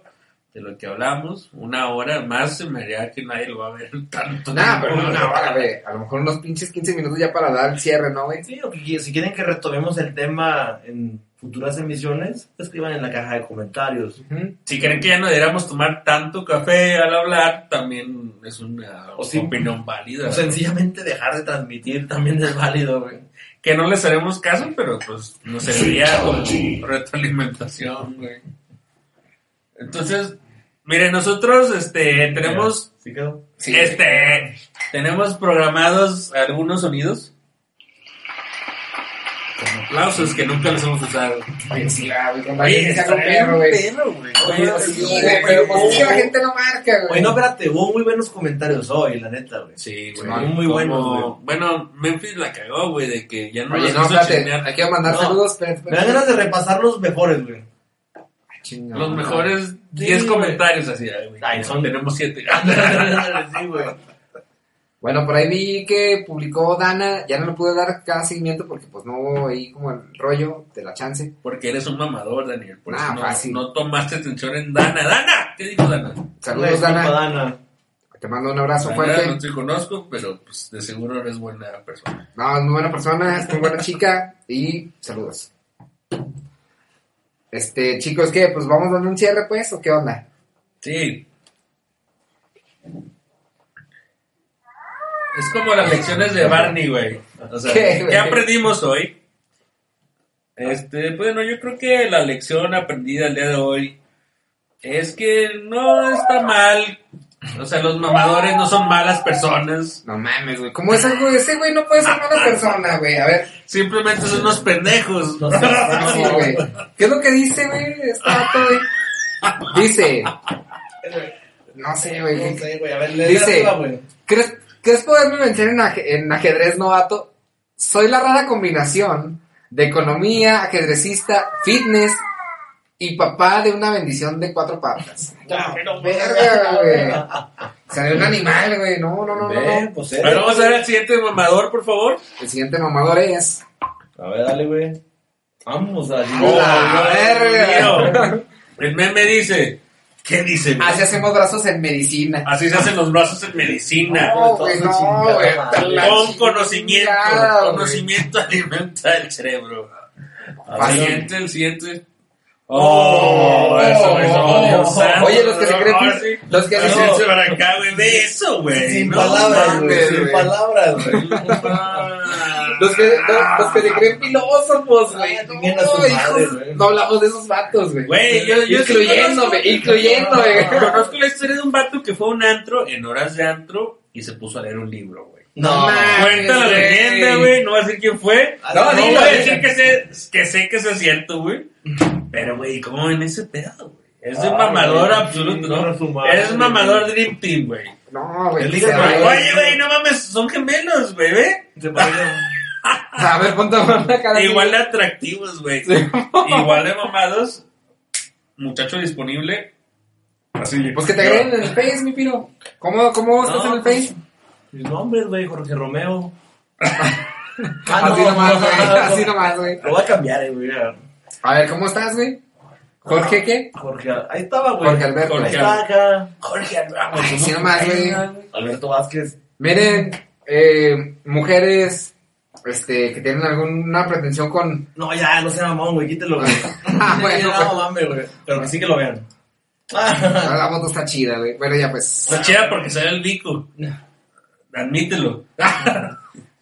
de lo que hablamos. Una hora más se me haría que nadie lo va a ver tanto. Nah, pero no, no, ahora, güey. A lo mejor unos pinches 15 minutos ya para dar el cierre, ¿no, güey? Sí, o que si quieren que retomemos el tema en futuras emisiones, escriban en la caja de comentarios. Si creen que ya no deberíamos tomar tanto café al hablar, también es una O sí. opinión válida. O sencillamente dejar de transmitir también es válido, güey. que no les haremos caso, pero pues nos serviría como retroalimentación, güey. Entonces, miren, nosotros este tenemos ¿Sí quedó? Sí. este tenemos programados algunos sonidos. Aplausos que nunca los hemos usado. Oye, sí, ah, güey, hace un perro, güey. perro, güey. Oye, Oye, sí, sí, güey, güey, pero pues es que la gente no marca, güey. Oye, no, espérate, hubo muy buenos comentarios hoy, la neta, güey. Sí, güey. Muy, muy Como- buenos, güey. Bueno, Memphis la cagó, güey, de que ya no Oye, nos no, quiso espérate, chismear. hay que mandar No. saludos, espérate, Me dan ganas de repasar los mejores, güey. Chingado. Los mejores 10 güey. comentarios así, ay, güey. Ay, son- Tenemos 7. sí, güey. Bueno, por ahí vi que publicó Dana, ya no le pude dar cada seguimiento porque pues no hubo ahí como el rollo de la chance. Porque eres un mamador, Daniel. Por Ah, eso no, fácil. no tomaste atención en Dana. ¡Dana! ¿Qué dijo Dana? Saludos, Disculpa, Dana. Dana. Te mando un abrazo Dana, fuerte. no te conozco, pero pues de seguro eres buena persona. No, es muy buena persona, es muy buena chica y saludos. Este, chicos, ¿qué? Pues vamos dando un cierre, pues, ¿o qué onda? Sí. Es como las lecciones de Barney, güey. O sea, ¿Qué, aprendimos hoy? Este, pues, bueno, yo creo que la lección aprendida el día de hoy es que no está mal. O sea, los mamadores no son malas personas. No mames, güey. ¿Cómo es algo? Ese güey no puede ser mala persona, güey. A ver, Simplemente son unos pendejos. No sí, mamón. güey. ¿Qué es lo que dice, güey? Este vato, güey. Dice. No sé, güey. No sé, güey. A ver, le Dice- arriba, güey. ¿Crees, ¿Crees poderme vencer en, aje- en ajedrez novato? Soy la rara combinación de economía, ajedrecista, fitness y papá de una bendición de cuatro patas. Verga, güey. De un animal, güey. No, no, no, no, Ve, no. pues, A ver, eres, vamos a ver al siguiente mamador, por favor. El siguiente mamador es. A ver, dale, güey. Vamos a ¡A la verga! mío. El meme dice, ¿qué dice? güey? Así hacemos brazos en medicina. Así se hacen los brazos en medicina. No, güey, no, güey. Con conocimiento. chingada, conocimiento alimenta el cerebro. Fácil. El siguiente, el siguiente. Oh, eso, eso, Oh, Dios santo. Oye, los que se creen- sí. los que se- ese para acá, güey, eso, güey. Sin No palabras, güey. Sin güey. palabras, güey. Los que, los, los que se creen filósofos, güey. Ah, No, güey. hablamos de esos vatos, güey. Güey, yo, yo sí Incluyéndome, conozco- incluyéndome. Conozco la historia de un vato que fue a un antro en horas de antro y se puso a leer un libro, güey. No, Cuenta la güey. leyenda, güey. No voy a decir quién fue. Ah, No, no, voy a güey. decir que sé, que sé que eso es cierto, güey. Pero, güey, ¿cómo ven ese pedo, güey? Es Ay, mamador güey, absoluto, ¿no? su madre, Es mamador Dream Team, güey. No, güey. Güey. Oye, güey, no mames, son gemelos, güey, ¿ve? Se parece- A ver, ponte la cara. Igual de atractivos, güey. Igual de mamados. Muchacho disponible. Así. Pues que te agreguen en el Face, mi piro. ¿Cómo, cómo estás No, en el pues, Face? Mis nombres, güey, Jorge Romeo. así nomás, güey. Así nomás, güey. Lo voy a cambiar, eh, güey. A ver, ¿cómo estás, güey? ¿Jorge qué? Jorge, ahí estaba, güey. Jorge Alberto. Jorge acá. Jorge Alvarado. Ay, sí nomás, güey. Alberto Vázquez. Miren, eh, mujeres este, que tienen alguna pretensión con... No, ya, no sea mamón, güey, quítelo, güey. Ah, bueno, Ya, no güey. Pero que sí que lo vean. Ah, La foto está chida, güey. Bueno, ya pues. Está chida porque sale el bico. Admítelo.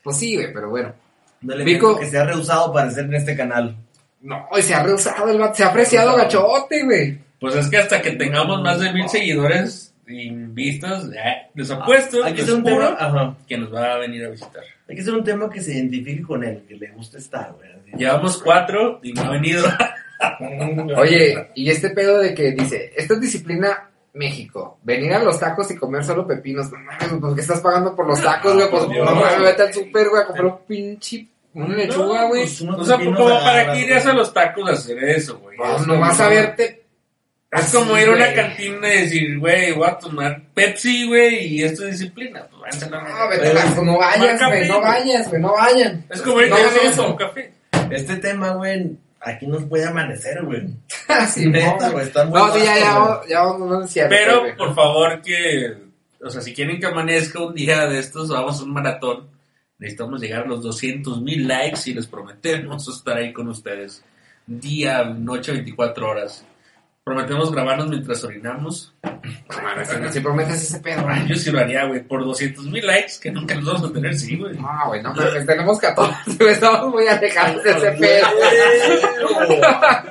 Pues sí, güey, pero bueno. No le Vico. Vico que se ha rehusado a aparecer en este canal. No, y se ha rehusado el vato, se ha apreciado gachote, güey. Pues es que hasta que tengamos más de mil seguidores y vistas, eh, les apuesto, Hay que hacer un tema. Ajá. que nos va a venir a visitar. Hay que hacer un tema que se identifique con él, que le guste estar, güey. Llevamos cuatro y no ha venido. Oye, y este pedo de que dice, esta es disciplina México, venir a los tacos y comer solo pepinos. No mames, pues estás pagando por los tacos, güey. Pues no mames, vete al súper, güey, a comprar un pinche, una lechuga, güey. pues, O sea, para que irías a los tacos a hacer eso, güey. Pues Es no vas a verte. Es como ir a una cantina y decir, güey, voy a tomar Pepsi, güey, y esto es disciplina. Pues No, vete a la- no vayas, güey, no vayas, güey, no vayan. Es como ir No eso. con café. Este tema, güey, aquí nos puede amanecer, güey. Así, Neta, no, güey, está muy No, sí, ya, vasto, ya, vamos- ya vamos a decir. Pero, por favor, que... O sea, si quieren que amanezca un día de estos, vamos a un maratón. Necesitamos llegar a los 200 mil likes y les prometemos estar ahí con ustedes. Día, noche, 24 horas. Prometemos grabarnos mientras orinamos. Si prometes ese pedo, güey. Yo sí lo haría, güey, por 200 mil likes, que nunca los vamos a tener, sí, güey. No, güey, no, pero tenemos 14, güey, estamos muy alejados de ese pedo.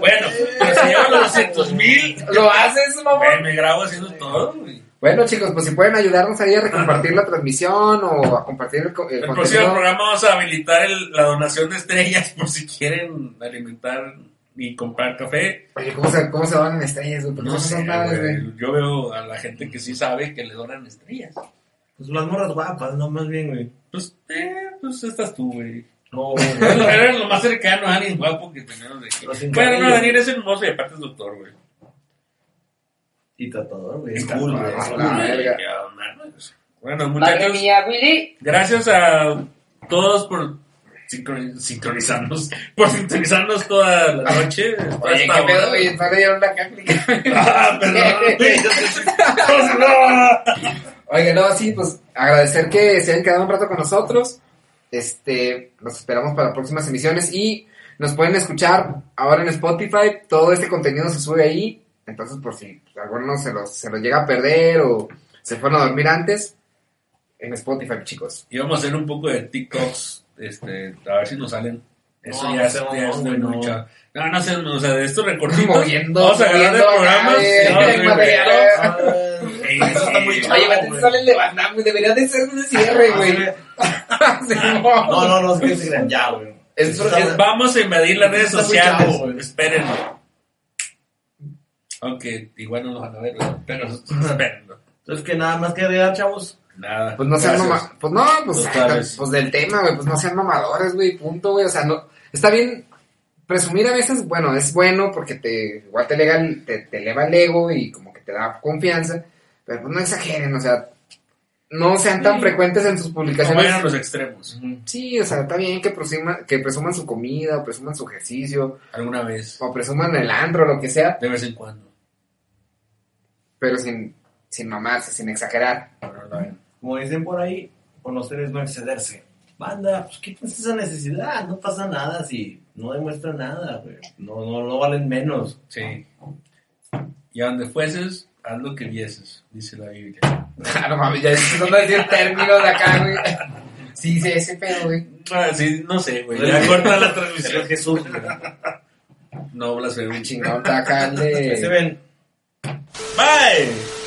Bueno, pero si llego a los 200 mil, ¿Lo haces, mamá? me grabo haciendo todo, güey. Bueno, chicos, pues si pueden ayudarnos ahí a compartir la transmisión o a compartir el, el, el próximo programa vamos a habilitar el, la donación de estrellas por si quieren alimentar y comprar café. Oye, ¿cómo se, cómo se donan estrellas? No, no sé, güey. Yo veo a la gente que sí sabe que le donan estrellas. Pues las morras guapas, no más bien, güey. Pues, eh, pues estás tú, güey. No, era lo más cercano a alguien guapo que tenemos de aquí. Bueno, no, Daniel es hermoso y aparte es doctor, güey. Y tratador, güey. Es cool, güey. Bueno, muchachos. Gracias a todos por sincronizarnos, por sintonizarnos toda la noche. Oye, qué pedo, güey, está leyendo una cáptica. ah, perdón. Oye, no, sí, pues agradecer que se hayan quedado un rato con nosotros. Este, los esperamos para próximas emisiones y nos pueden escuchar ahora en Spotify. Todo este contenido se sube ahí. Entonces, por si alguno se los, se los llega a perder o se fueron a dormir antes, en Spotify, chicos. Y vamos a hacer un poco de TikToks, este, a ver si nos salen. Eso no, ya, es, ya es de no. mucha. No, no sé, o sea, de estos recortitos. Moviendo, vamos a agarrar de programas. Eso está muy chido. Oye, te sale el de Bandam, debería de ser un cierre, güey. no, no, no, es que ya, güey. Vamos a invadir las redes sociales. Espérenlo. Aunque igual no nos van a ver, pero espérenlo. Entonces, que nada más que agregar, chavos. Nada. Pues no sean mamadores. Pues no, pues, pues del tema, güey. Pues no sean mamadores, güey. Punto, güey. O sea, no. Está bien. Presumir a veces, bueno, es bueno porque te, igual te eleva, te, te eleva el ego y como que te da confianza. Pero pues no exageren, o sea, no sean tan frecuentes en sus publicaciones. No vayan a los extremos. Sí, o sea, está bien que presuman, que presuman su comida, o presuman su ejercicio. Alguna vez. O presuman el andro, lo que sea. De vez en cuando. Pero sin, sin mamarse, sin exagerar. Como dicen por ahí, conocer es no excederse. Banda, pues quítense esa necesidad, no pasa nada si no demuestran nada, güey. No, no, no valen menos. Sí. Y a donde fueses, haz lo que vieses, dice la Biblia. Claro, mami, ya a decir términos de acá, güey. Sí, sí, ese pedo, güey. Ah, sí, no sé, güey. Ya corta la transmisión Jesús, güey. No, blasfemo. Chingón, está acá. Se ven. Bye.